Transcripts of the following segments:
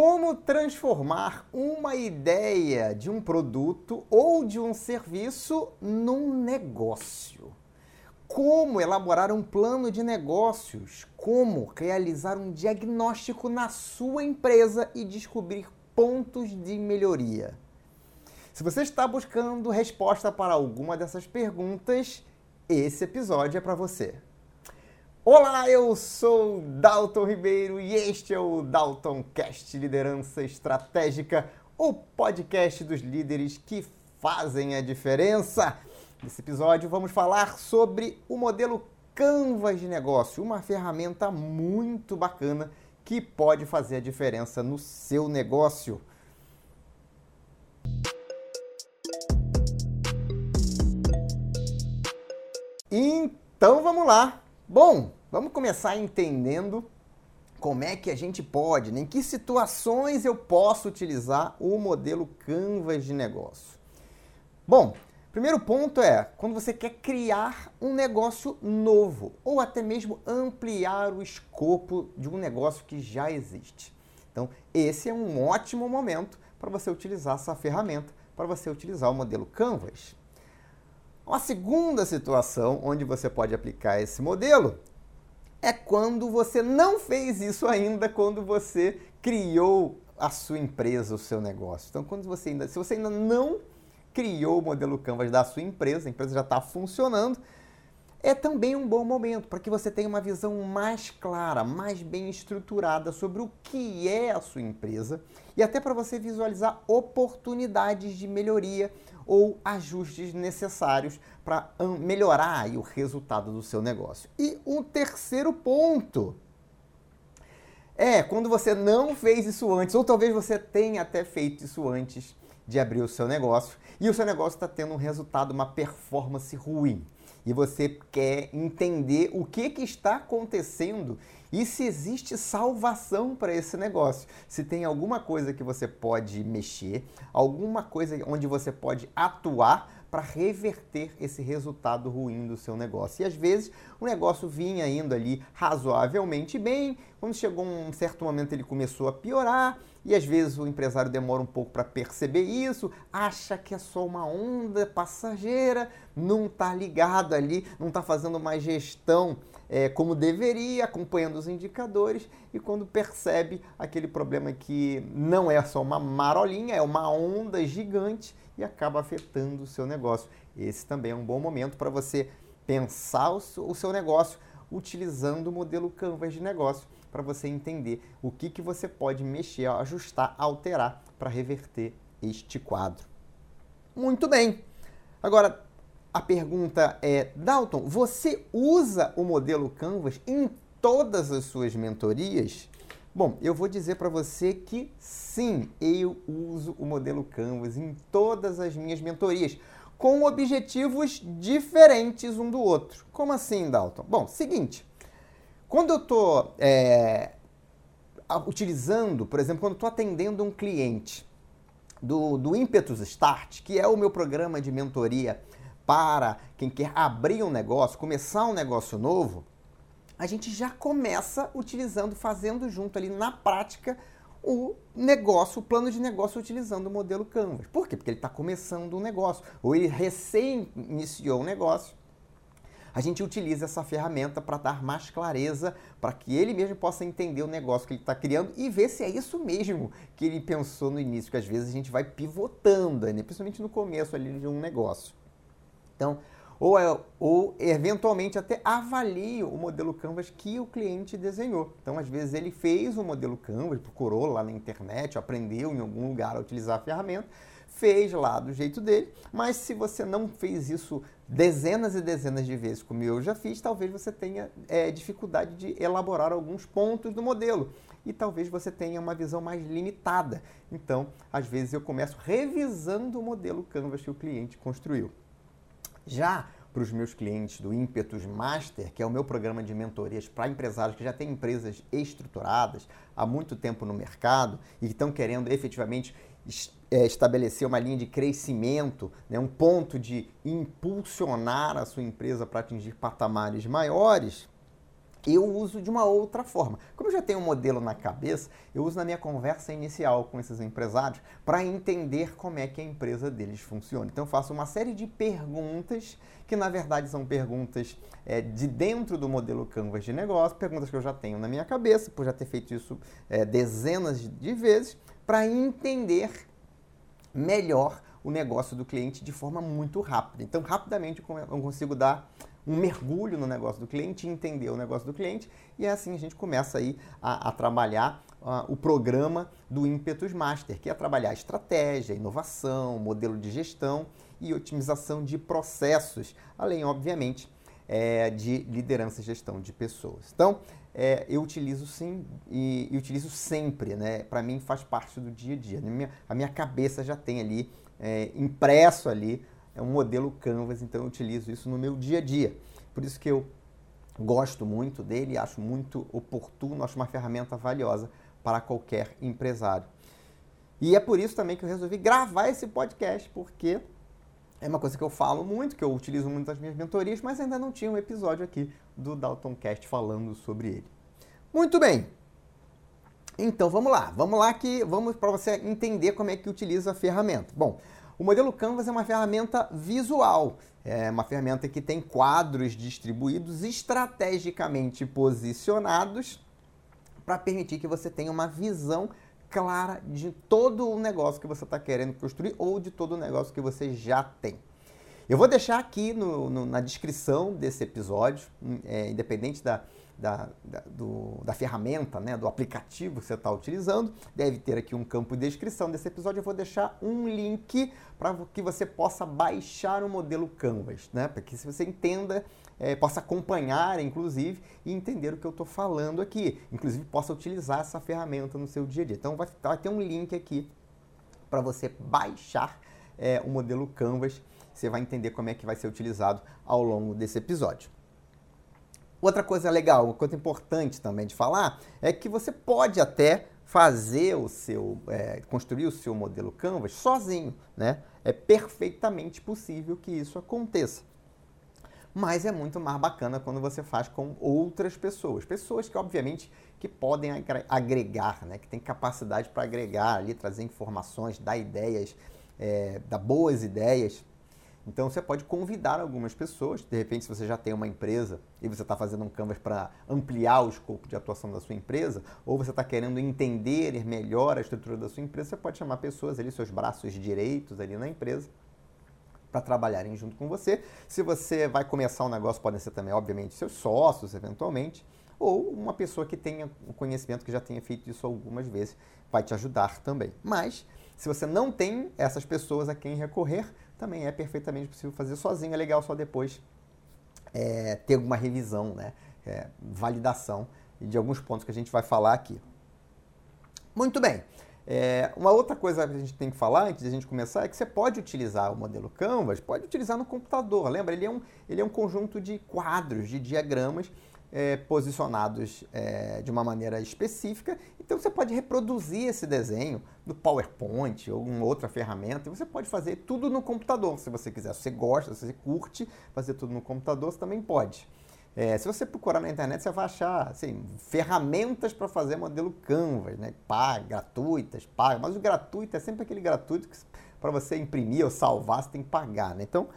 Como transformar uma ideia de um produto ou de um serviço num negócio? Como elaborar um plano de negócios? Como realizar um diagnóstico na sua empresa e descobrir pontos de melhoria? Se você está buscando resposta para alguma dessas perguntas, esse episódio é para você. Olá, eu sou Dalton Ribeiro e este é o Dalton Cast Liderança Estratégica, o podcast dos líderes que fazem a diferença. Nesse episódio vamos falar sobre o modelo Canvas de negócio, uma ferramenta muito bacana que pode fazer a diferença no seu negócio. Então vamos lá. Bom, Vamos começar entendendo como é que a gente pode, né? em que situações eu posso utilizar o modelo Canvas de negócio. Bom, primeiro ponto é quando você quer criar um negócio novo ou até mesmo ampliar o escopo de um negócio que já existe. Então, esse é um ótimo momento para você utilizar essa ferramenta, para você utilizar o modelo Canvas. Uma segunda situação onde você pode aplicar esse modelo é quando você não fez isso ainda, quando você criou a sua empresa, o seu negócio. Então, quando você ainda, se você ainda não criou o modelo Canvas da sua empresa, a empresa já está funcionando, é também um bom momento para que você tenha uma visão mais clara, mais bem estruturada sobre o que é a sua empresa e até para você visualizar oportunidades de melhoria ou ajustes necessários para melhorar o resultado do seu negócio. E um terceiro ponto é quando você não fez isso antes, ou talvez você tenha até feito isso antes de abrir o seu negócio e o seu negócio está tendo um resultado, uma performance ruim e você quer entender o que, que está acontecendo e se existe salvação para esse negócio. Se tem alguma coisa que você pode mexer, alguma coisa onde você pode atuar para reverter esse resultado ruim do seu negócio. E às vezes o negócio vinha indo ali razoavelmente bem, quando chegou um certo momento ele começou a piorar, e às vezes o empresário demora um pouco para perceber isso, acha que é só uma onda passageira, não está ligado ali, não está fazendo uma gestão é, como deveria, acompanhando os indicadores, e quando percebe aquele problema que não é só uma marolinha, é uma onda gigante e acaba afetando o seu negócio. Esse também é um bom momento para você pensar o seu negócio utilizando o modelo Canvas de negócio para você entender o que, que você pode mexer, ajustar, alterar para reverter este quadro. Muito bem. Agora, a pergunta é, Dalton, você usa o modelo Canvas em todas as suas mentorias? Bom, eu vou dizer para você que sim, eu uso o modelo Canvas em todas as minhas mentorias, com objetivos diferentes um do outro. Como assim, Dalton? Bom, seguinte, quando eu estou é, utilizando, por exemplo, quando estou atendendo um cliente do, do Impetus Start, que é o meu programa de mentoria para quem quer abrir um negócio, começar um negócio novo, a gente já começa utilizando, fazendo junto ali na prática o negócio, o plano de negócio utilizando o modelo Canvas. Por quê? Porque ele está começando um negócio, ou ele recém iniciou um negócio. A gente utiliza essa ferramenta para dar mais clareza, para que ele mesmo possa entender o negócio que ele está criando e ver se é isso mesmo que ele pensou no início, que às vezes a gente vai pivotando, né? principalmente no começo ali de um negócio. Então, ou, é, ou eventualmente até avalie o modelo Canvas que o cliente desenhou. Então, às vezes, ele fez o modelo Canvas, procurou lá na internet, aprendeu em algum lugar a utilizar a ferramenta, fez lá do jeito dele, mas se você não fez isso dezenas e dezenas de vezes, como eu já fiz, talvez você tenha é, dificuldade de elaborar alguns pontos do modelo e talvez você tenha uma visão mais limitada. Então, às vezes, eu começo revisando o modelo Canvas que o cliente construiu. Já para os meus clientes do Impetus Master, que é o meu programa de mentorias para empresários que já têm empresas estruturadas há muito tempo no mercado e que estão querendo efetivamente é, estabelecer uma linha de crescimento, né, um ponto de impulsionar a sua empresa para atingir patamares maiores, eu uso de uma outra forma. Como eu já tenho um modelo na cabeça, eu uso na minha conversa inicial com esses empresários para entender como é que a empresa deles funciona. Então eu faço uma série de perguntas que na verdade são perguntas é, de dentro do modelo Canvas de negócio, perguntas que eu já tenho na minha cabeça, por já ter feito isso é, dezenas de vezes, para entender melhor o negócio do cliente de forma muito rápida. Então, rapidamente eu consigo dar um mergulho no negócio do cliente, entender o negócio do cliente e é assim a gente começa aí a, a trabalhar uh, o programa do Impetus Master, que é trabalhar estratégia, inovação, modelo de gestão e otimização de processos, além, obviamente, é, de liderança e gestão de pessoas. Então, é, eu utilizo sim e, e utilizo sempre, né? Para mim faz parte do dia a dia. A minha, a minha cabeça já tem ali é, impresso ali é um modelo Canvas, então eu utilizo isso no meu dia a dia. Por isso que eu gosto muito dele, acho muito oportuno, acho uma ferramenta valiosa para qualquer empresário. E é por isso também que eu resolvi gravar esse podcast, porque é uma coisa que eu falo muito, que eu utilizo muito nas minhas mentorias, mas ainda não tinha um episódio aqui do Daltoncast falando sobre ele. Muito bem. Então vamos lá, vamos lá que vamos para você entender como é que utiliza a ferramenta. Bom, o modelo Canvas é uma ferramenta visual, é uma ferramenta que tem quadros distribuídos estrategicamente posicionados para permitir que você tenha uma visão clara de todo o negócio que você está querendo construir ou de todo o negócio que você já tem. Eu vou deixar aqui no, no, na descrição desse episódio, é, independente da, da, da, do, da ferramenta, né, do aplicativo que você está utilizando. Deve ter aqui um campo de descrição desse episódio. Eu vou deixar um link para que você possa baixar o modelo Canvas, né, para que você entenda, é, possa acompanhar, inclusive, e entender o que eu estou falando aqui. Inclusive, possa utilizar essa ferramenta no seu dia a dia. Então, vai, vai ter um link aqui para você baixar é, o modelo Canvas. Você vai entender como é que vai ser utilizado ao longo desse episódio. Outra coisa legal, uma coisa importante também de falar, é que você pode até fazer o seu, é, construir o seu modelo Canvas sozinho, né? É perfeitamente possível que isso aconteça. Mas é muito mais bacana quando você faz com outras pessoas, pessoas que obviamente que podem agregar, né? Que tem capacidade para agregar ali, trazer informações, dar ideias, é, dar boas ideias então você pode convidar algumas pessoas, de repente se você já tem uma empresa e você está fazendo um canvas para ampliar o escopo de atuação da sua empresa, ou você está querendo entender melhor a estrutura da sua empresa, você pode chamar pessoas ali, seus braços direitos ali na empresa, para trabalharem junto com você. Se você vai começar um negócio, podem ser também, obviamente, seus sócios, eventualmente, ou uma pessoa que tenha o conhecimento, que já tenha feito isso algumas vezes, vai te ajudar também. Mas, se você não tem essas pessoas a quem recorrer, também é perfeitamente possível fazer sozinho. É legal só depois é, ter alguma revisão, né? É, validação de alguns pontos que a gente vai falar aqui. Muito bem. É, uma outra coisa que a gente tem que falar antes de a gente começar é que você pode utilizar o modelo Canvas, pode utilizar no computador. Lembra? Ele é um, ele é um conjunto de quadros, de diagramas é, posicionados é, de uma maneira específica. Então você pode reproduzir esse desenho no PowerPoint ou alguma outra ferramenta e você pode fazer tudo no computador se você quiser. Se você gosta, se você curte fazer tudo no computador, você também pode. É, se você procurar na internet, você vai achar assim, ferramentas para fazer modelo Canvas, né? Paga, gratuitas, paga. Mas o gratuito é sempre aquele gratuito que para você imprimir ou salvar, você tem que pagar. Né? Então,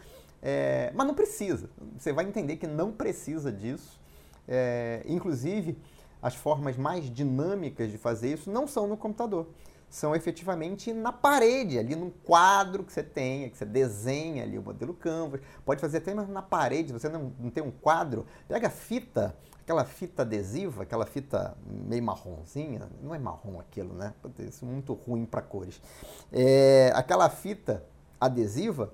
é, mas não precisa. Você vai entender que não precisa disso. É, inclusive, as formas mais dinâmicas de fazer isso não são no computador, são efetivamente na parede, ali num quadro que você tenha, que você desenha ali o modelo Canvas. Pode fazer até na parede, se você não, não tem um quadro, pega fita, aquela fita adesiva, aquela fita meio marronzinha, não é marrom aquilo, né? Isso é muito ruim para cores. É, aquela fita adesiva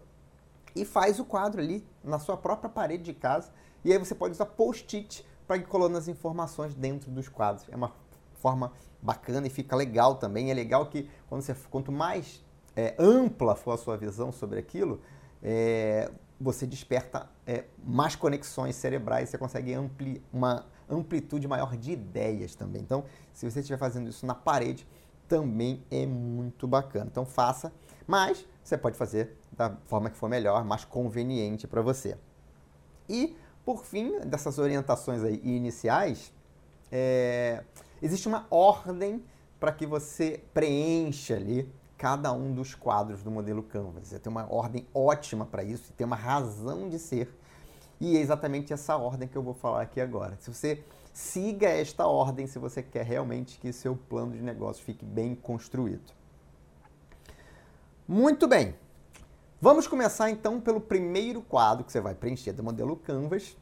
e faz o quadro ali na sua própria parede de casa. E aí você pode usar post-it para ir colando as informações dentro dos quadros. É uma forma bacana e fica legal também. É legal que quando você, quanto mais é, ampla for a sua visão sobre aquilo, é, você desperta é, mais conexões cerebrais, você consegue ampli, uma amplitude maior de ideias também. Então, se você estiver fazendo isso na parede, também é muito bacana. Então, faça, mas você pode fazer da forma que for melhor, mais conveniente para você. E por fim, dessas orientações aí iniciais, é, existe uma ordem para que você preencha ali cada um dos quadros do modelo Canvas. Tem uma ordem ótima para isso, tem uma razão de ser. E é exatamente essa ordem que eu vou falar aqui agora. Se você siga esta ordem, se você quer realmente que seu plano de negócio fique bem construído. Muito bem. Vamos começar então pelo primeiro quadro que você vai preencher do modelo Canvas,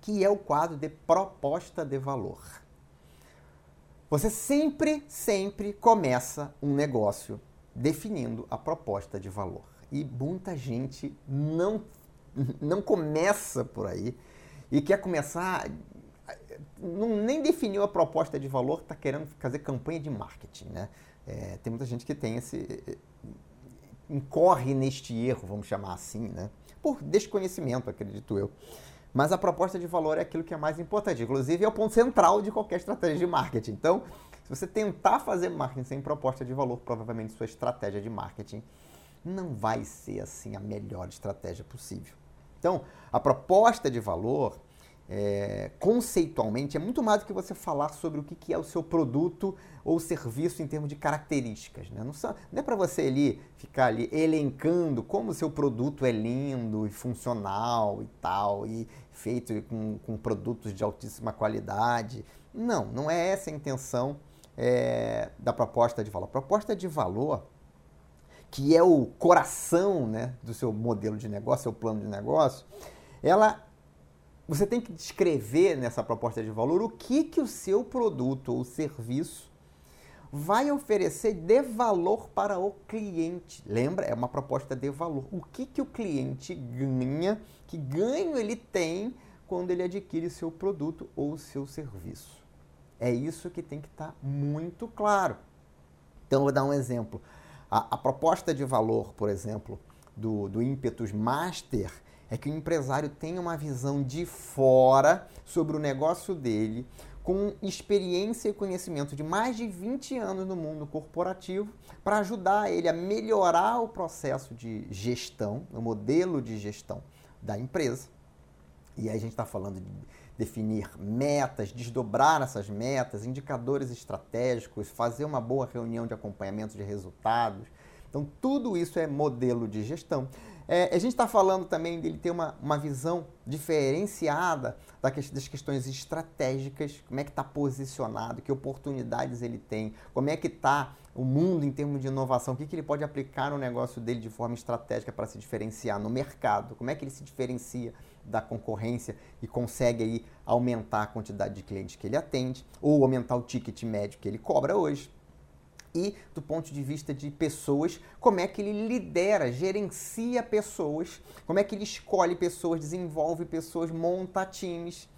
que é o quadro de proposta de valor. Você sempre, sempre começa um negócio definindo a proposta de valor. E muita gente não, não começa por aí e quer começar. Não, nem definiu a proposta de valor, está querendo fazer campanha de marketing. Né? É, tem muita gente que tem esse. Incorre neste erro, vamos chamar assim, né? por desconhecimento, acredito eu. Mas a proposta de valor é aquilo que é mais importante. Inclusive, é o ponto central de qualquer estratégia de marketing. Então, se você tentar fazer marketing sem proposta de valor, provavelmente sua estratégia de marketing não vai ser assim a melhor estratégia possível. Então, a proposta de valor é, conceitualmente, é muito mais do que você falar sobre o que é o seu produto ou serviço em termos de características. Né? Não, não é para você ali ficar ali elencando como o seu produto é lindo e funcional e tal, e feito com, com produtos de altíssima qualidade. Não, não é essa a intenção é, da proposta de valor. A proposta de valor, que é o coração né, do seu modelo de negócio, seu plano de negócio, ela você tem que descrever nessa proposta de valor o que, que o seu produto ou serviço vai oferecer de valor para o cliente. Lembra? É uma proposta de valor. O que, que o cliente ganha, que ganho ele tem quando ele adquire seu produto ou seu serviço. É isso que tem que estar tá muito claro. Então, vou dar um exemplo. A, a proposta de valor, por exemplo, do, do ímpetus master é que o empresário tenha uma visão de fora sobre o negócio dele, com experiência e conhecimento de mais de 20 anos no mundo corporativo, para ajudar ele a melhorar o processo de gestão, o modelo de gestão da empresa. E aí a gente está falando de definir metas, desdobrar essas metas, indicadores estratégicos, fazer uma boa reunião de acompanhamento de resultados. Então, tudo isso é modelo de gestão. É, a gente está falando também dele ter uma, uma visão diferenciada das questões estratégicas, como é que está posicionado, que oportunidades ele tem, como é que está o mundo em termos de inovação, o que, que ele pode aplicar no negócio dele de forma estratégica para se diferenciar no mercado, como é que ele se diferencia da concorrência e consegue aí aumentar a quantidade de clientes que ele atende ou aumentar o ticket médio que ele cobra hoje e do ponto de vista de pessoas, como é que ele lidera, gerencia pessoas, como é que ele escolhe pessoas, desenvolve pessoas, monta times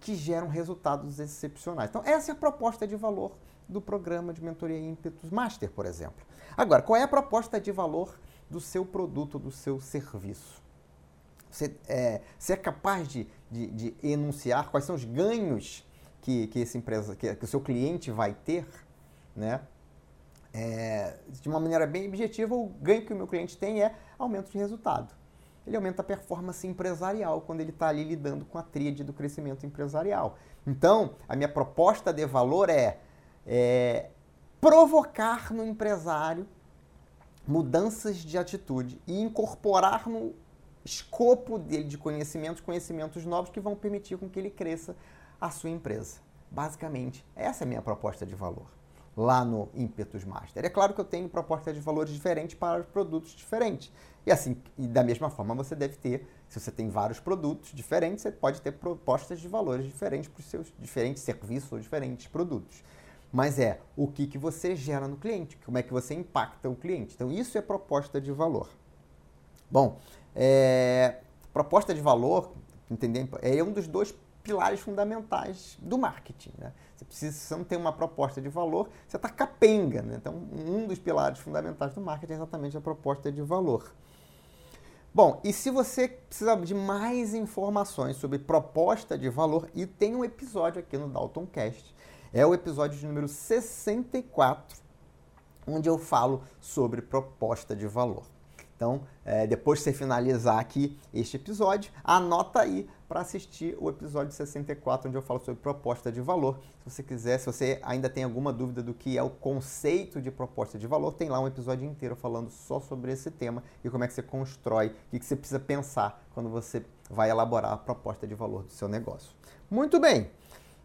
que geram resultados excepcionais. Então, essa é a proposta de valor do programa de mentoria Impetus Master, por exemplo. Agora, qual é a proposta de valor do seu produto, do seu serviço? Você é, você é capaz de, de, de, enunciar quais são os ganhos que, que, essa empresa, que, que o seu cliente vai ter, né? É, de uma maneira bem objetiva, o ganho que o meu cliente tem é aumento de resultado. Ele aumenta a performance empresarial quando ele está ali lidando com a tríade do crescimento empresarial. Então, a minha proposta de valor é, é provocar no empresário mudanças de atitude e incorporar no escopo dele de conhecimentos, conhecimentos novos que vão permitir com que ele cresça a sua empresa. Basicamente, essa é a minha proposta de valor lá no Impetus Master. É claro que eu tenho propostas de valores diferentes para produtos diferentes. E assim, e da mesma forma você deve ter, se você tem vários produtos diferentes, você pode ter propostas de valores diferentes para os seus diferentes serviços ou diferentes produtos. Mas é o que, que você gera no cliente, como é que você impacta o cliente. Então isso é proposta de valor. Bom, é, proposta de valor, entendeu? É um dos dois pilares fundamentais do marketing. Né? Você precisa, se você não tem uma proposta de valor, você está capenga. Né? Então, um dos pilares fundamentais do marketing é exatamente a proposta de valor. Bom, e se você precisa de mais informações sobre proposta de valor, e tem um episódio aqui no Dalton Cast, é o episódio de número 64, onde eu falo sobre proposta de valor. Então, é, depois que você finalizar aqui este episódio, anota aí para assistir o episódio 64, onde eu falo sobre proposta de valor. Se você quiser, se você ainda tem alguma dúvida do que é o conceito de proposta de valor, tem lá um episódio inteiro falando só sobre esse tema e como é que você constrói, o que você precisa pensar quando você vai elaborar a proposta de valor do seu negócio. Muito bem!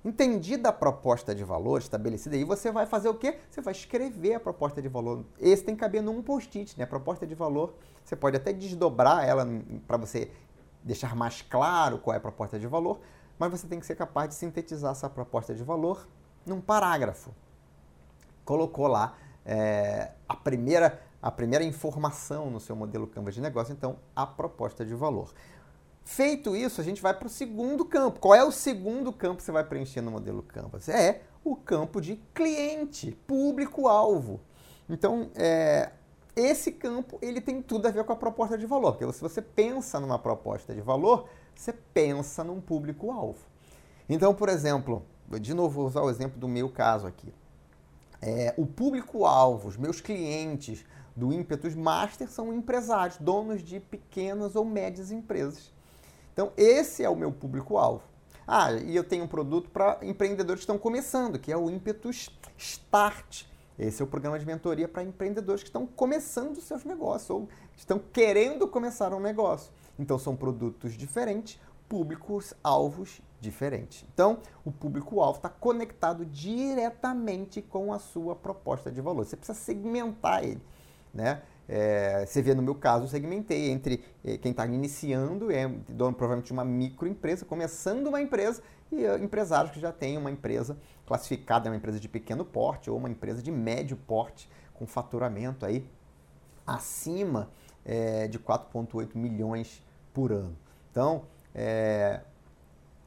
Entendida a proposta de valor estabelecida, aí você vai fazer o quê? Você vai escrever a proposta de valor. Esse tem que caber num post-it, né? A proposta de valor, você pode até desdobrar ela para você deixar mais claro qual é a proposta de valor, mas você tem que ser capaz de sintetizar essa proposta de valor num parágrafo. Colocou lá é, a, primeira, a primeira informação no seu modelo Canvas de negócio, então a proposta de valor. Feito isso, a gente vai para o segundo campo. Qual é o segundo campo que você vai preencher no modelo Canvas? É o campo de cliente, público-alvo. Então, é, esse campo ele tem tudo a ver com a proposta de valor, porque se você pensa numa proposta de valor, você pensa num público-alvo. Então, por exemplo, de novo vou usar o exemplo do meu caso aqui. É, o público-alvo, os meus clientes do Impetus Master são empresários, donos de pequenas ou médias empresas. Então, esse é o meu público-alvo. Ah, e eu tenho um produto para empreendedores que estão começando, que é o Impetus Start. Esse é o programa de mentoria para empreendedores que estão começando seus negócios ou estão querendo começar um negócio. Então, são produtos diferentes, públicos-alvos diferentes. Então, o público-alvo está conectado diretamente com a sua proposta de valor. Você precisa segmentar ele, né? É, você vê no meu caso, eu segmentei entre é, quem está iniciando, é dono provavelmente de uma microempresa, começando uma empresa, e uh, empresários que já têm uma empresa classificada, uma empresa de pequeno porte ou uma empresa de médio porte, com faturamento aí acima é, de 4,8 milhões por ano. Então, é,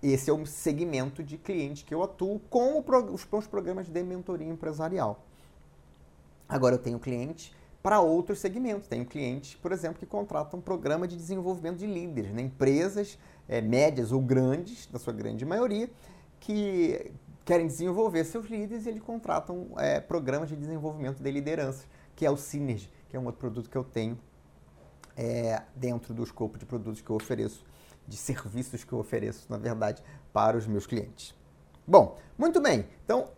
esse é o segmento de cliente que eu atuo com, os, com os programas de mentoria empresarial. Agora eu tenho cliente para outros segmentos. Tenho clientes, por exemplo, que contratam um programa de desenvolvimento de líderes, né? empresas é, médias ou grandes, na sua grande maioria, que querem desenvolver seus líderes e eles contratam é, programas de desenvolvimento de liderança, que é o Synergy, que é um outro produto que eu tenho é, dentro do escopo de produtos que eu ofereço, de serviços que eu ofereço, na verdade, para os meus clientes. Bom, muito bem. Então,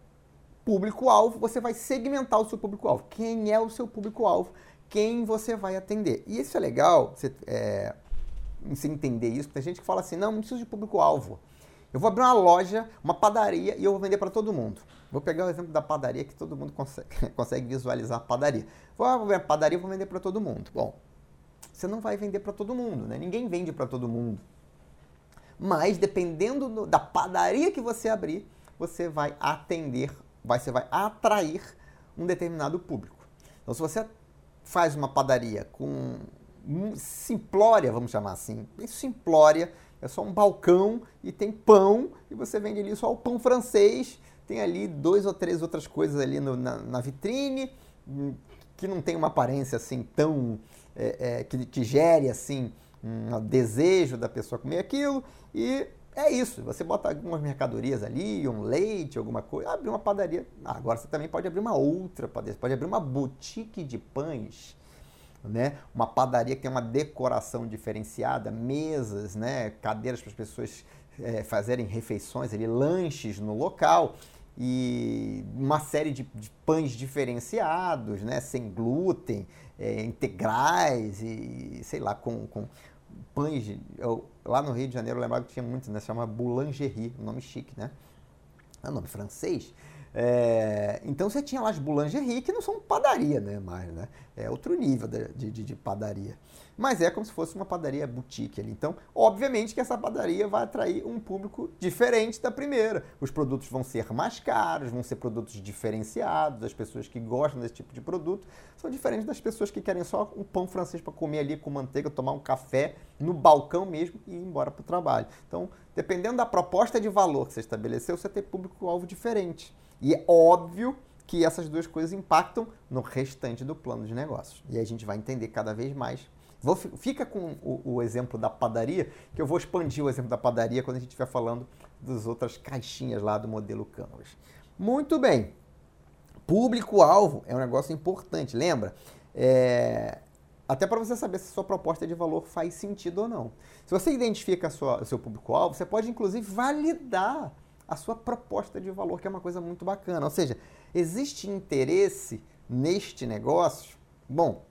público-alvo, você vai segmentar o seu público-alvo. Quem é o seu público-alvo? Quem você vai atender? E isso é legal, você, é, você entender isso, tem gente que fala assim, não, não preciso de público-alvo. Eu vou abrir uma loja, uma padaria e eu vou vender para todo mundo. Vou pegar o exemplo da padaria que todo mundo consegue, consegue visualizar a padaria. Vou abrir a padaria e vou vender para todo mundo. Bom, você não vai vender para todo mundo, né? Ninguém vende para todo mundo. Mas dependendo do, da padaria que você abrir, você vai atender você vai atrair um determinado público. Então, se você faz uma padaria com simplória, vamos chamar assim, bem simplória, é só um balcão e tem pão, e você vende ali só o pão francês, tem ali dois ou três outras coisas ali no, na, na, vitrine, hum, que não tem uma aparência assim tão. É, é, que, que gere assim um desejo da pessoa comer aquilo, e é isso, você bota algumas mercadorias ali, um leite, alguma coisa, abre uma padaria. Ah, agora você também pode abrir uma outra padaria, você pode abrir uma boutique de pães, né? Uma padaria que tem uma decoração diferenciada, mesas, né? Cadeiras para as pessoas é, fazerem refeições ali, lanches no local e uma série de, de pães diferenciados, né? Sem glúten, é, integrais e sei lá com, com pães. Eu, lá no Rio de Janeiro eu lembrava que tinha muitos, né? Se chama boulangerie, um nome chique, né? É um nome francês. É, então você tinha lá as boulangerie, que não são padaria, né? Mais, né? É outro nível de, de, de, padaria. Mas é como se fosse uma padaria boutique ali. Então, obviamente que essa padaria vai atrair um público diferente da primeira. Os produtos vão ser mais caros, vão ser produtos diferenciados. As pessoas que gostam desse tipo de produto são diferentes das pessoas que querem só um pão francês para comer ali com manteiga, tomar um café no balcão mesmo e ir embora para o trabalho. Então, dependendo da proposta de valor que você estabeleceu, você tem público-alvo diferente. E é óbvio que essas duas coisas impactam no restante do plano de negócios. E a gente vai entender cada vez mais. Vou, fica com o, o, exemplo da padaria, que eu vou expandir o exemplo da padaria quando a gente estiver falando das outras caixinhas lá do modelo Canvas. Muito bem. Público-alvo é um negócio importante, lembra? É, Até para você saber se sua proposta de valor faz sentido ou não. Se você identifica o seu público-alvo, você pode inclusive validar a sua proposta de valor, que é uma coisa muito bacana. Ou seja, existe interesse neste negócio? Bom,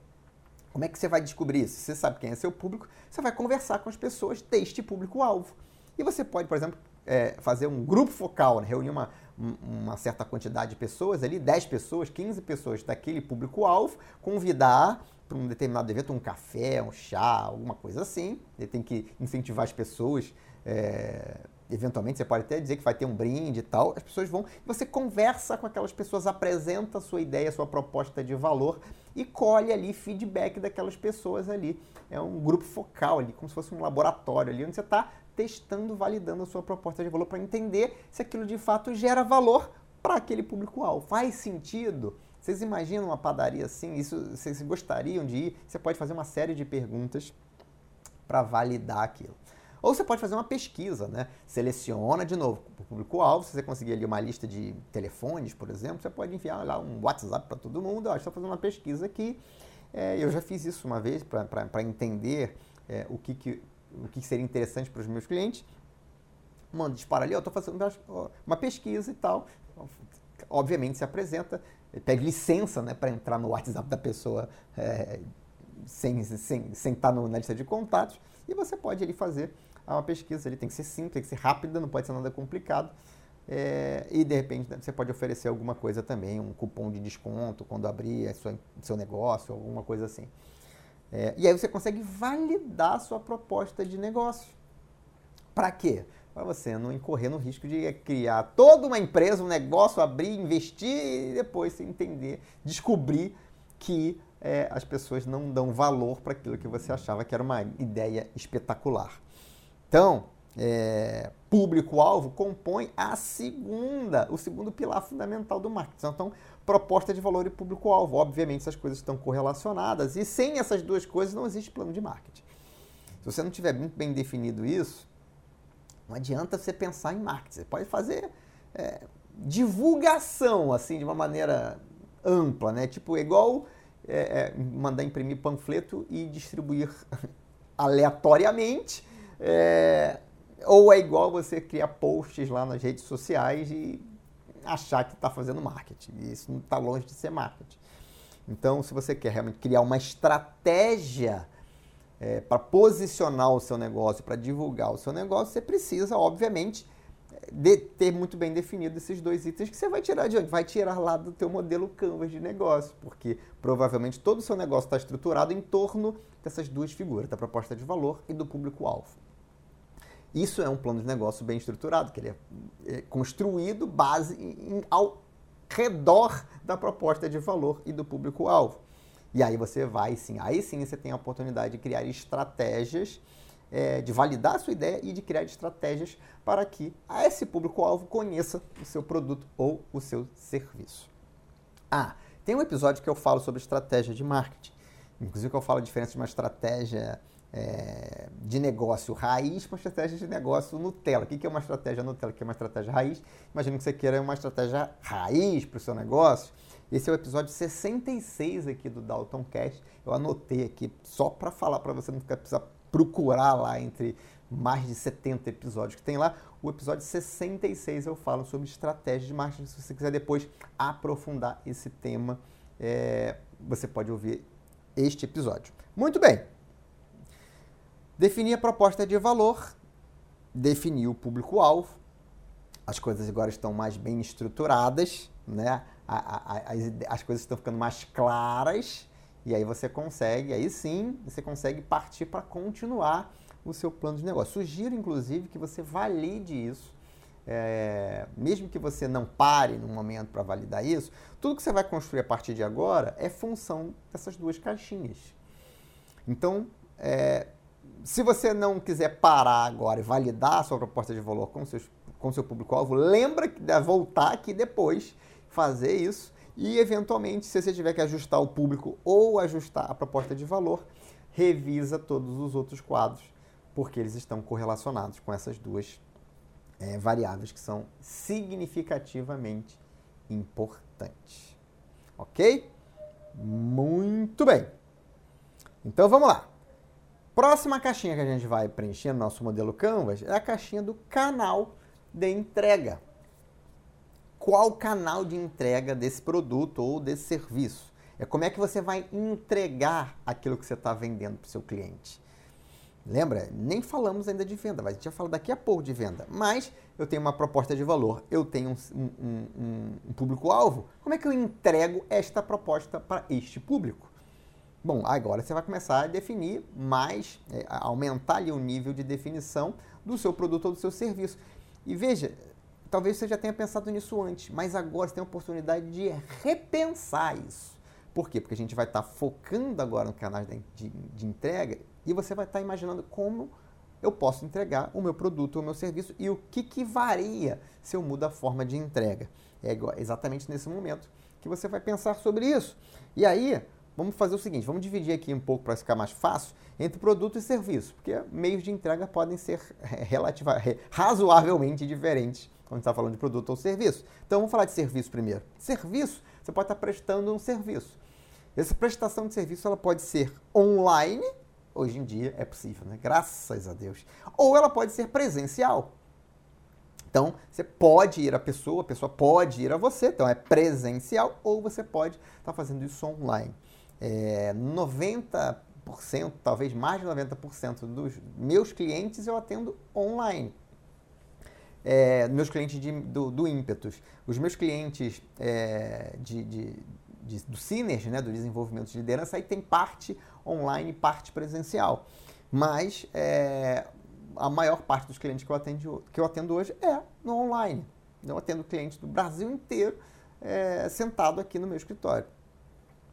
como é que você vai descobrir isso? Você sabe quem é seu público, você vai conversar com as pessoas deste público-alvo. E você pode, por exemplo, é, fazer um grupo focal, né? reunir uma, uma certa quantidade de pessoas ali, 10 pessoas, 15 pessoas daquele público-alvo, convidar para um determinado evento um café, um chá, alguma coisa assim. Ele tem que incentivar as pessoas. É, eventualmente você pode até dizer que vai ter um brinde e tal. As pessoas vão, você conversa com aquelas pessoas, apresenta a sua ideia, a sua proposta de valor e colhe ali feedback daquelas pessoas ali. É um grupo focal ali, como se fosse um laboratório ali, onde você está testando, validando a sua proposta de valor para entender se aquilo de fato gera valor para aquele público-alvo. Faz sentido? Vocês imaginam uma padaria assim? Isso vocês gostariam de ir? Você pode fazer uma série de perguntas para validar aquilo. Ou você pode fazer uma pesquisa, né? Seleciona de novo o público-alvo. Se você conseguir ali uma lista de telefones, por exemplo, você pode enviar lá um WhatsApp para todo mundo. Eu estou fazendo uma pesquisa aqui. É, eu já fiz isso uma vez para entender é, o, que, que, o que seria interessante para os meus clientes. Manda, dispara ali, eu estou fazendo uma pesquisa e tal. Obviamente se apresenta, pede licença né, para entrar no WhatsApp da pessoa é, sem, sem, sem estar no, na lista de contatos. E você pode ali fazer uma pesquisa, ele tem que ser simples, tem que ser rápida, não pode ser nada complicado. É, e de repente né, você pode oferecer alguma coisa também, um cupom de desconto quando abrir a sua, seu negócio, alguma coisa assim. É, e aí você consegue validar a sua proposta de negócio. Para quê? Para você não incorrer no risco de criar toda uma empresa, um negócio, abrir, investir e depois você entender, descobrir que é, as pessoas não dão valor para aquilo que você achava que era uma ideia espetacular. Então, é, público-alvo compõe a segunda, o segundo pilar fundamental do marketing. Então, proposta de valor e público-alvo. Obviamente, essas coisas estão correlacionadas e sem essas duas coisas não existe plano de marketing. Se você não tiver muito bem definido isso, não adianta você pensar em marketing. Você pode fazer é, divulgação, assim, de uma maneira ampla, né? Tipo, igual é, é, mandar imprimir panfleto e distribuir aleatoriamente é, ou é igual você criar posts lá nas redes sociais e achar que está fazendo marketing. Isso não está longe de ser marketing. Então, se você quer realmente criar uma estratégia é, para posicionar o seu negócio, para divulgar o seu negócio, você precisa, obviamente, de ter muito bem definido esses dois itens que você vai tirar de onde? Vai tirar lá do teu modelo Canvas de negócio, porque provavelmente todo o seu negócio está estruturado em torno dessas duas figuras, da proposta de valor e do público-alvo. Isso é um plano de negócio bem estruturado, que ele é, é construído base em, ao redor da proposta de valor e do público-alvo. E aí você vai sim, aí sim você tem a oportunidade de criar estratégias, é, de validar a sua ideia e de criar estratégias para que esse público-alvo conheça o seu produto ou o seu serviço. Ah, tem um episódio que eu falo sobre estratégia de marketing. Inclusive que eu falo a diferença de uma estratégia é, de negócio raiz para uma estratégia de negócio Nutella. O que é uma estratégia Nutella? O que é uma estratégia raiz? Imagino que você queira uma estratégia raiz para o seu negócio. Esse é o episódio 66 aqui do Dalton Cast. Eu anotei aqui só para falar para você não ficar precisar procurar lá entre mais de 70 episódios que tem lá. O episódio 66 eu falo sobre estratégia de marketing. Se você quiser depois aprofundar esse tema, é, você pode ouvir este episódio. Muito bem. Definir a proposta de valor, definir o público-alvo. As coisas agora estão mais bem estruturadas, né? As, as coisas estão ficando mais claras e aí você consegue, aí sim, você consegue partir para continuar o seu plano de negócio. Sugiro, inclusive, que você valide isso. É, mesmo que você não pare no momento para validar isso, tudo que você vai construir a partir de agora é função dessas duas caixinhas. Então, é, se você não quiser parar agora e validar a sua proposta de valor com, seus, com seu público-alvo, lembra de voltar aqui depois, fazer isso e, eventualmente, se você tiver que ajustar o público ou ajustar a proposta de valor, revisa todos os outros quadros, porque eles estão correlacionados com essas duas é, variáveis que são significativamente importantes. Ok? Muito bem. Então vamos lá. Próxima caixinha que a gente vai preencher no nosso modelo Canvas é a caixinha do canal de entrega. Qual canal de entrega desse produto ou desse serviço? É como é que você vai entregar aquilo que você está vendendo para o seu cliente. Lembra? Nem falamos ainda de venda, mas a gente vai falar daqui a pouco de venda. Mas eu tenho uma proposta de valor, eu tenho um, um, um, um público-alvo. Como é que eu entrego esta proposta para este público? Bom, agora você vai começar a definir mais, é, aumentar ali o nível de definição do seu produto ou do seu serviço. E veja, talvez você já tenha pensado nisso antes, mas agora você tem a oportunidade de repensar isso. Por quê? Porque a gente vai estar focando agora no canal de, de, de entrega e você vai estar imaginando como eu posso entregar o meu produto ou o meu serviço e o que, que varia se eu mudo a forma de entrega. É exatamente nesse momento que você vai pensar sobre isso. E aí, Vamos fazer o seguinte, vamos dividir aqui um pouco para ficar mais fácil entre produto e serviço, porque meios de entrega podem ser relativa, razoavelmente diferentes quando está falando de produto ou serviço. Então vamos falar de serviço primeiro. Serviço, você pode estar prestando um serviço. Essa prestação de serviço ela pode ser online, hoje em dia é possível, né? graças a Deus, ou ela pode ser presencial. Então, você pode ir à pessoa, a pessoa pode ir a você, então é presencial, ou você pode estar fazendo isso online é, 90%, talvez mais de 90% dos meus clientes eu atendo online. É, meus clientes de, do, do ímpetus. Os meus clientes é, de, de, de, do Synergy, né, do desenvolvimento de liderança, aí tem parte online e parte presencial. Mas é, a maior parte dos clientes que eu, atendo, que eu atendo hoje é no online. Eu atendo clientes do Brasil inteiro é, sentado aqui no meu escritório.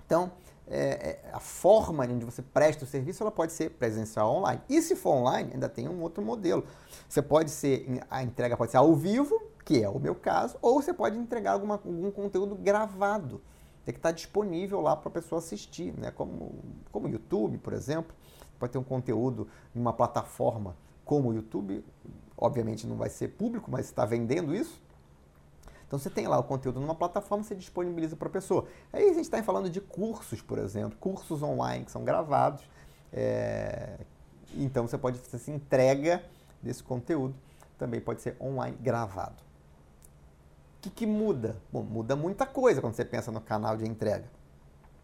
Então, é, é, a forma onde você presta o serviço ela pode ser presencial online. E se for online, ainda tem um outro modelo. Você pode ser, a entrega pode ser ao vivo, que é o meu caso, ou você pode entregar alguma, algum conteúdo gravado. Tem que estar disponível lá para a pessoa assistir, né? como, como YouTube, por exemplo. Pode ter um conteúdo em uma plataforma como o YouTube, obviamente não vai ser público, mas está vendendo isso. Então você tem lá o conteúdo numa plataforma, você disponibiliza para a pessoa. Aí a gente está falando de cursos, por exemplo, cursos online que são gravados. É... Então você pode fazer essa entrega desse conteúdo, também pode ser online gravado. O que, que muda? Bom, muda muita coisa quando você pensa no canal de entrega.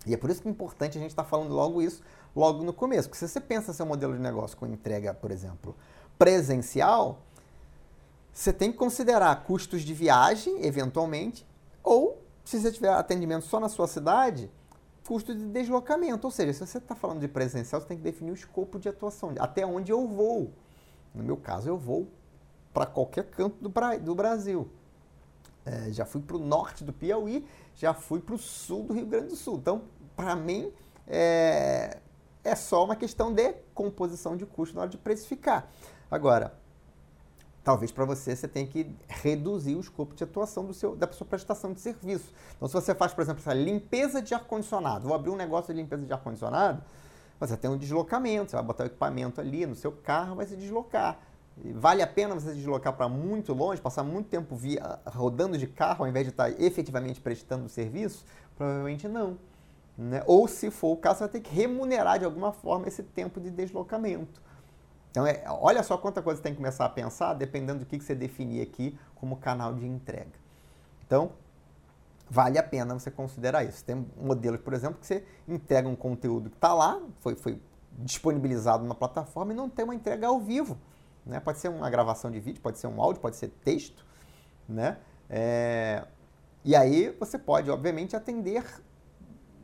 E é por isso que é importante a gente estar tá falando logo isso, logo no começo. Porque se você pensa seu modelo de negócio com entrega, por exemplo, presencial, você tem que considerar custos de viagem, eventualmente, ou, se você tiver atendimento só na sua cidade, custo de deslocamento. Ou seja, se você está falando de presencial, você tem que definir o escopo de atuação, até onde eu vou. No meu caso, eu vou para qualquer canto do, do Brasil. É, já fui para o norte do Piauí, já fui para o sul do Rio Grande do Sul. Então, para mim, é, é só uma questão de composição de custo na hora de precificar. Agora, talvez para você você tenha que reduzir o escopo de atuação do seu, da sua prestação de serviço. Então, se você faz, por exemplo, essa limpeza de ar-condicionado, vou abrir um negócio de limpeza de ar-condicionado, você tem um deslocamento, você vai botar o equipamento ali no seu carro, vai se deslocar. Vale a pena você se deslocar para muito longe, passar muito tempo via, rodando de carro ao invés de estar efetivamente prestando o serviço? Provavelmente não. Né? Ou, se for o caso, você vai ter que remunerar de alguma forma esse tempo de deslocamento. Então, é, olha só quanta coisa você tem que começar a pensar, dependendo do que, que você definir aqui como canal de entrega. Então, vale a pena você considerar isso. Tem modelos, por exemplo, que você entrega um conteúdo que está lá, foi, foi disponibilizado na plataforma e não tem uma entrega ao vivo. Né? Pode ser uma gravação de vídeo, pode ser um áudio, pode ser texto. Né? É... E aí você pode, obviamente, atender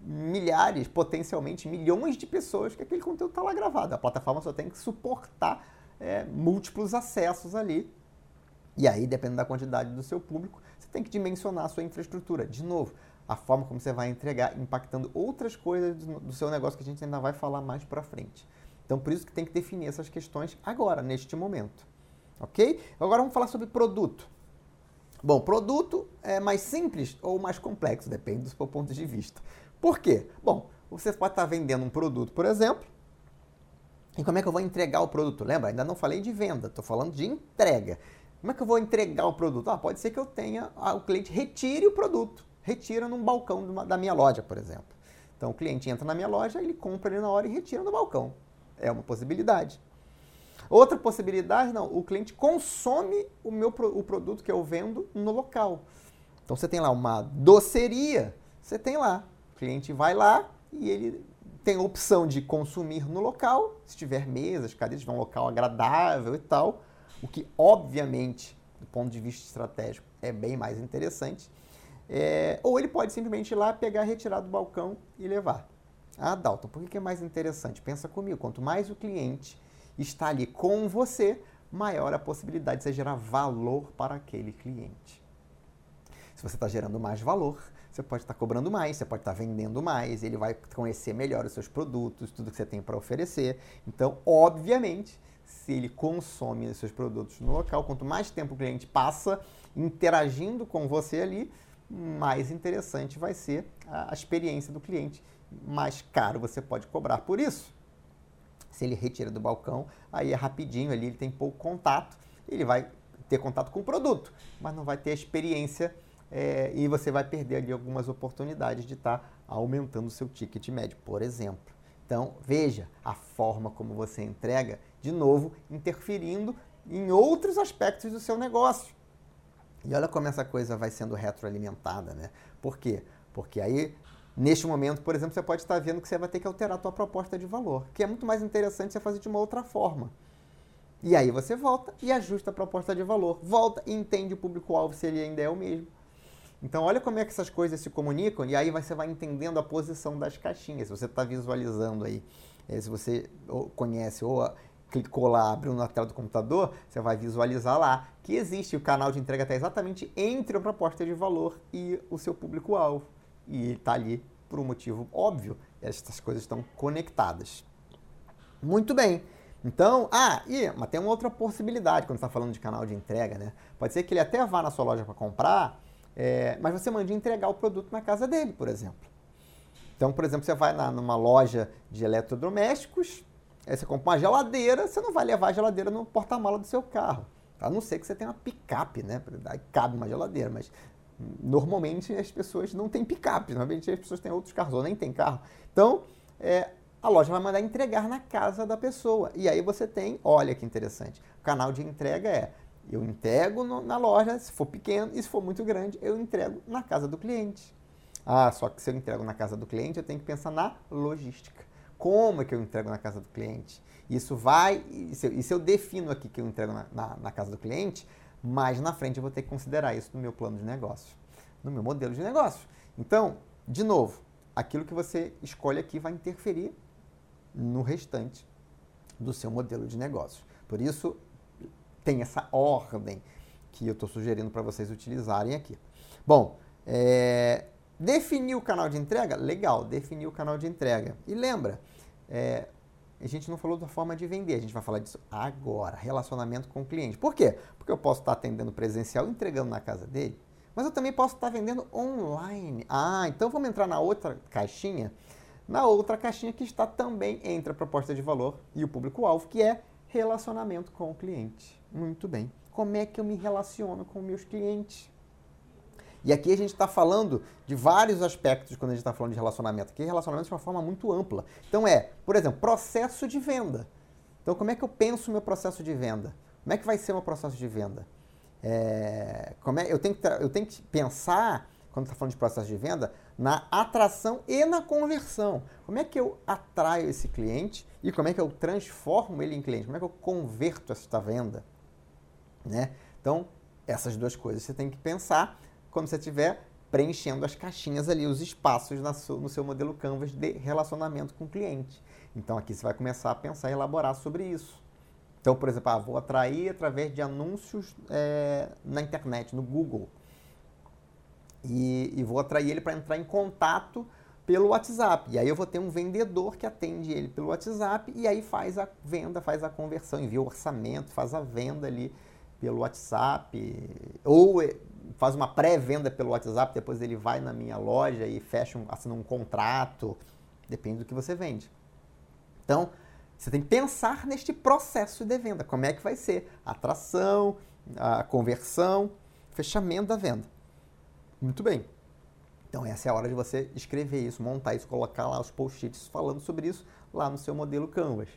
milhares, potencialmente milhões de pessoas que aquele conteúdo está lá gravado. A plataforma só tem que suportar é, múltiplos acessos ali. E aí, dependendo da quantidade do seu público, você tem que dimensionar a sua infraestrutura. De novo, a forma como você vai entregar, impactando outras coisas do seu negócio que a gente ainda vai falar mais para frente. Então, por isso que tem que definir essas questões agora, neste momento. Ok? Agora vamos falar sobre produto. Bom, produto é mais simples ou mais complexo, depende do seu ponto de vista. Por quê? Bom, você pode estar vendendo um produto, por exemplo, e como é que eu vou entregar o produto? Lembra? Ainda não falei de venda, estou falando de entrega. Como é que eu vou entregar o produto? Ah, pode ser que eu tenha, ah, o cliente retire o produto, retira num balcão da minha loja, por exemplo. Então o cliente entra na minha loja, ele compra ali na hora e retira no balcão. É uma possibilidade. Outra possibilidade, não, o cliente consome o meu o produto que eu vendo no local. Então você tem lá uma doceria, você tem lá, cliente vai lá e ele tem a opção de consumir no local, se tiver mesas, cadeiras, tiver um local agradável e tal, o que obviamente, do ponto de vista estratégico, é bem mais interessante. É, ou ele pode simplesmente ir lá, pegar, retirar do balcão e levar. Ah, Dalton, por que é mais interessante? Pensa comigo, quanto mais o cliente está ali com você, maior a possibilidade de você gerar valor para aquele cliente. Se você está gerando mais valor, você pode estar cobrando mais, você pode estar vendendo mais, ele vai conhecer melhor os seus produtos, tudo que você tem para oferecer. Então, obviamente, se ele consome os seus produtos no local, quanto mais tempo o cliente passa interagindo com você ali, mais interessante vai ser a experiência do cliente. Mais caro você pode cobrar por isso. Se ele retira do balcão, aí é rapidinho ali, ele tem pouco contato, ele vai ter contato com o produto, mas não vai ter a experiência é, e você vai perder ali algumas oportunidades de estar tá aumentando o seu ticket médio, por exemplo. Então, veja a forma como você entrega, de novo, interferindo em outros aspectos do seu negócio. E olha como essa coisa vai sendo retroalimentada, né? Por quê? Porque aí, neste momento, por exemplo, você pode estar vendo que você vai ter que alterar a sua proposta de valor, que é muito mais interessante você fazer de uma outra forma. E aí você volta e ajusta a proposta de valor. Volta e entende o público-alvo se ele ainda é o mesmo então, olha como é que essas coisas se comunicam e aí você vai entendendo a posição das caixinhas. Se você está visualizando aí, eh, se você conhece ou clicou lá, abriu na tela do computador, você vai visualizar lá que existe o canal de entrega está exatamente entre a proposta de valor e o seu público-alvo. E está ali por um motivo óbvio. Essas coisas estão conectadas. Muito bem. Então, ah, e, mas tem uma outra possibilidade quando está falando de canal de entrega, né? Pode ser que ele até vá na sua loja para comprar, é, mas você manda entregar o produto na casa dele, por exemplo. Então, por exemplo, você vai na, numa loja de eletrodomésticos, aí você compra uma geladeira, você não vai levar a geladeira no porta-mala do seu carro. A não ser que você tenha uma picape, né? Aí cabe uma geladeira, mas normalmente as pessoas não têm picape, normalmente as pessoas têm outros carros ou nem têm carro. Então, é, a loja vai mandar entregar na casa da pessoa. E aí você tem, olha que interessante, o canal de entrega é eu entrego no, na loja, se for pequeno, e se for muito grande, eu entrego na casa do cliente. Ah, só que se eu entrego na casa do cliente, eu tenho que pensar na logística. Como é que eu entrego na casa do cliente? Isso vai. E se eu, e se eu defino aqui que eu entrego na, na, na casa do cliente, mais na frente eu vou ter que considerar isso no meu plano de negócio, no meu modelo de negócio. Então, de novo, aquilo que você escolhe aqui vai interferir no restante do seu modelo de negócio. Por isso, tem essa ordem que eu estou sugerindo para vocês utilizarem aqui. Bom, é, definir o canal de entrega? Legal, definir o canal de entrega. E lembra, é, a gente não falou da forma de vender, a gente vai falar disso agora, relacionamento com o cliente. Por quê? Porque eu posso estar atendendo presencial, entregando na casa dele, mas eu também posso estar vendendo online. Ah, então vamos entrar na outra caixinha, na outra caixinha que está também entre a proposta de valor e o público-alvo, que é relacionamento com o cliente. Muito bem. Como é que eu me relaciono com meus clientes? E aqui a gente está falando de vários aspectos quando a gente está falando de relacionamento. Aqui relacionamento de uma forma muito ampla. Então é, por exemplo, processo de venda. Então como é que eu penso o meu processo de venda? Como é que vai ser o meu processo de venda? É, como é, eu, tenho que, eu tenho que pensar, quando está falando de processo de venda, na atração e na conversão. Como é que eu atraio esse cliente e como é que eu transformo ele em cliente? Como é que eu converto esta venda? Né? Então, essas duas coisas você tem que pensar quando você estiver preenchendo as caixinhas ali, os espaços no seu modelo Canvas de relacionamento com o cliente. Então, aqui você vai começar a pensar e elaborar sobre isso. Então, por exemplo, ah, vou atrair através de anúncios é, na internet, no Google. E, e vou atrair ele para entrar em contato pelo WhatsApp. E aí eu vou ter um vendedor que atende ele pelo WhatsApp e aí faz a venda, faz a conversão, envia o orçamento, faz a venda ali pelo WhatsApp, ou é, faz uma pré-venda pelo WhatsApp, depois ele vai na minha loja e fecha um, assina um contrato, depende do que você vende. Então, você tem que pensar neste processo de venda, como é que vai ser a atração, a conversão, fechamento da venda. Muito bem. Então essa é a hora de você escrever isso, montar isso, colocar lá os post-its falando sobre isso lá no seu modelo Canvas.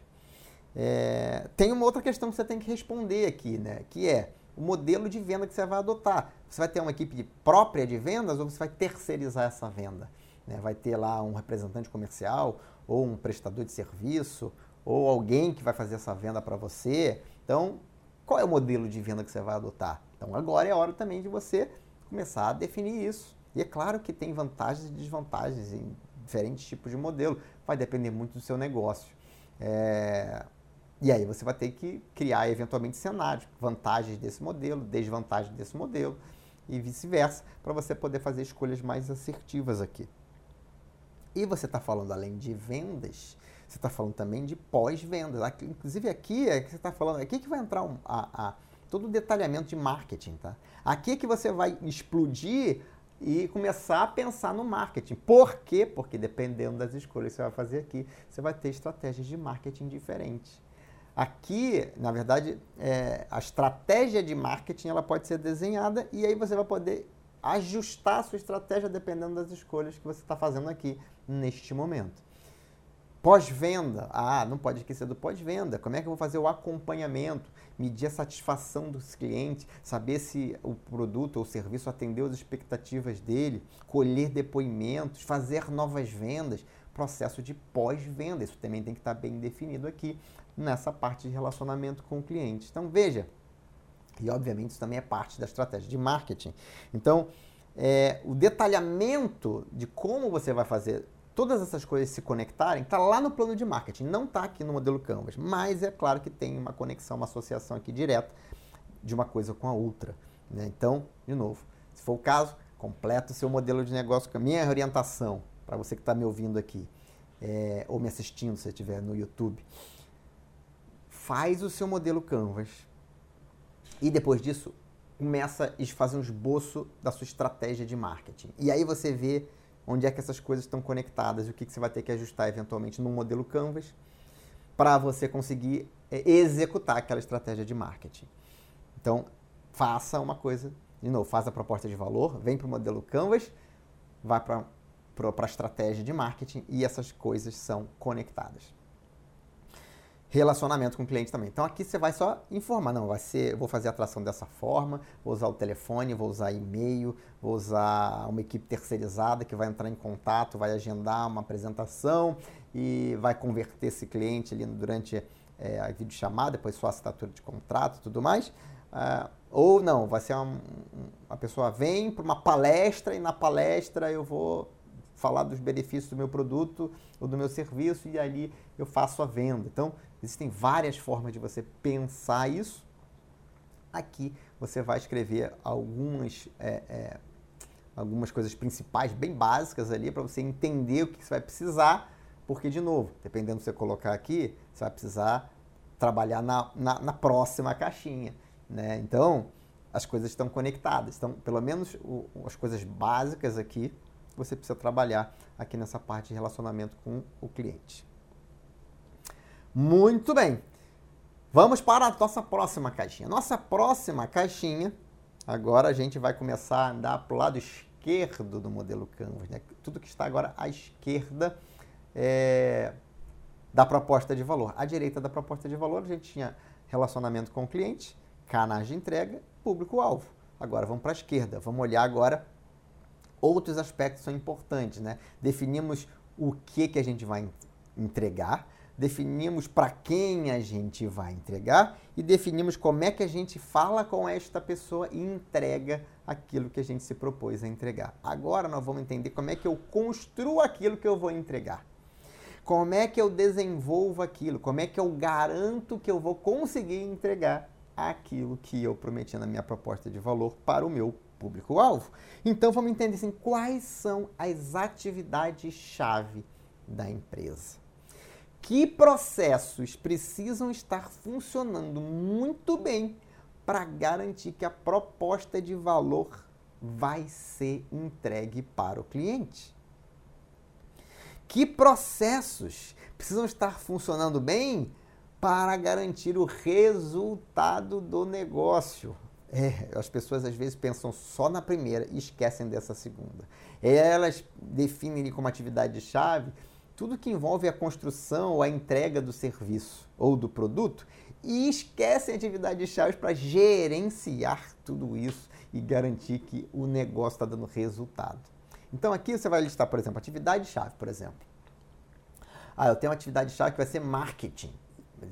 É, tem uma outra questão que você tem que responder aqui, né? Que é o modelo de venda que você vai adotar. Você vai ter uma equipe própria de vendas ou você vai terceirizar essa venda? Né? Vai ter lá um representante comercial ou um prestador de serviço ou alguém que vai fazer essa venda para você. Então, qual é o modelo de venda que você vai adotar? Então, agora é a hora também de você começar a definir isso. E é claro que tem vantagens e desvantagens em diferentes tipos de modelo. Vai depender muito do seu negócio. É... E aí você vai ter que criar eventualmente cenários, vantagens desse modelo, desvantagens desse modelo e vice-versa, para você poder fazer escolhas mais assertivas aqui. E você está falando além de vendas, você está falando também de pós-vendas. Inclusive aqui é que você está falando, aqui que vai entrar um, a, a, todo o detalhamento de marketing, tá? Aqui é que você vai explodir e começar a pensar no marketing. Por quê? Porque dependendo das escolhas que você vai fazer aqui, você vai ter estratégias de marketing diferentes. Aqui, na verdade, é, a estratégia de marketing ela pode ser desenhada e aí você vai poder ajustar a sua estratégia dependendo das escolhas que você está fazendo aqui neste momento. Pós-venda. Ah, não pode esquecer do pós-venda. Como é que eu vou fazer o acompanhamento? Medir a satisfação dos clientes, saber se o produto ou serviço atendeu as expectativas dele, colher depoimentos, fazer novas vendas, processo de pós-venda. Isso também tem que estar bem definido aqui nessa parte de relacionamento com o cliente. Então, veja, e obviamente isso também é parte da estratégia de marketing. Então, é, o detalhamento de como você vai fazer todas essas coisas se conectarem está lá no plano de marketing, não está aqui no modelo Canvas, mas é claro que tem uma conexão, uma associação aqui direta de uma coisa com a outra. Né? Então, de novo, se for o caso, completa o seu modelo de negócio minha orientação, para você que está me ouvindo aqui, é, ou me assistindo se estiver no YouTube. Faz o seu modelo Canvas e depois disso começa a fazer um esboço da sua estratégia de marketing. E aí você vê onde é que essas coisas estão conectadas e o que, que você vai ter que ajustar eventualmente no modelo Canvas para você conseguir é, executar aquela estratégia de marketing. Então, faça uma coisa, de novo, faz a proposta de valor, vem para o modelo Canvas, vai para a estratégia de marketing e essas coisas são conectadas relacionamento com o cliente também. Então aqui você vai só informar, não, vai ser, vou fazer a atração dessa forma, vou usar o telefone, vou usar e-mail, vou usar uma equipe terceirizada que vai entrar em contato, vai agendar uma apresentação e vai converter esse cliente ali durante é, a videochamada, depois só a assinatura de contrato e tudo mais. Uh, ou não, vai ser uma, a pessoa vem para uma palestra e na palestra eu vou falar dos benefícios do meu produto ou do meu serviço e ali eu faço a venda. Então, Existem várias formas de você pensar isso. Aqui você vai escrever algumas, é, é, algumas coisas principais, bem básicas ali, para você entender o que você vai precisar, porque, de novo, dependendo do que você colocar aqui, você vai precisar trabalhar na, na, na próxima caixinha. Né? Então, as coisas estão conectadas. Então, pelo menos o, as coisas básicas aqui, você precisa trabalhar aqui nessa parte de relacionamento com o cliente. Muito bem. Vamos para a nossa próxima caixinha. Nossa próxima caixinha, agora a gente vai começar a andar para o lado esquerdo do modelo Canvas. Né? Tudo que está agora à esquerda é, da proposta de valor. À direita da proposta de valor, a gente tinha relacionamento com o cliente, canais de entrega, público-alvo. Agora vamos para a esquerda. Vamos olhar agora outros aspectos são importantes. Né? Definimos o que, que a gente vai entregar, definimos para quem a gente vai entregar e definimos como é que a gente fala com esta pessoa e entrega aquilo que a gente se propôs a entregar. Agora nós vamos entender como é que eu construo aquilo que eu vou entregar. Como é que eu desenvolvo aquilo? Como é que eu garanto que eu vou conseguir entregar aquilo que eu prometi na minha proposta de valor para o meu público-alvo? Então vamos entender assim, quais são as atividades-chave da empresa que processos precisam estar funcionando muito bem para garantir que a proposta de valor vai ser entregue para o cliente? Que processos precisam estar funcionando bem para garantir o resultado do negócio? É, as pessoas às vezes pensam só na primeira e esquecem dessa segunda. Elas definem como atividade-chave tudo que envolve a construção ou a entrega do serviço ou do produto e esquecem atividades-chave para gerenciar tudo isso e garantir que o negócio está dando resultado. Então aqui você vai listar, por exemplo, atividade-chave, por exemplo. Ah, eu tenho uma atividade-chave que vai ser marketing.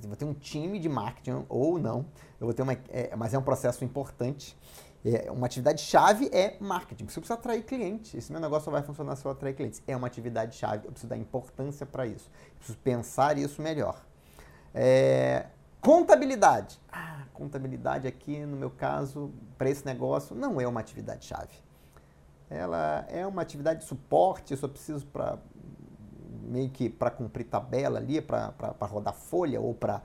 Eu vou ter um time de marketing ou não. Eu vou ter uma, é, mas é um processo importante. É, uma atividade-chave é marketing. Você precisa atrair clientes. Esse meu negócio só vai funcionar se eu atrair clientes. É uma atividade-chave. Eu preciso dar importância para isso. Eu preciso pensar isso melhor. É, contabilidade. Ah, contabilidade aqui, no meu caso, para esse negócio, não é uma atividade-chave. Ela é uma atividade de suporte. Eu só preciso para meio que para cumprir tabela ali, para rodar folha ou para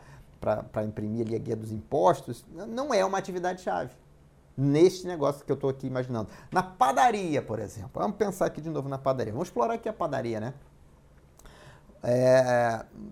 imprimir ali a guia dos impostos, não é uma atividade-chave neste negócio que eu estou aqui imaginando. Na padaria, por exemplo. Vamos pensar aqui de novo na padaria. Vamos explorar aqui a padaria, né?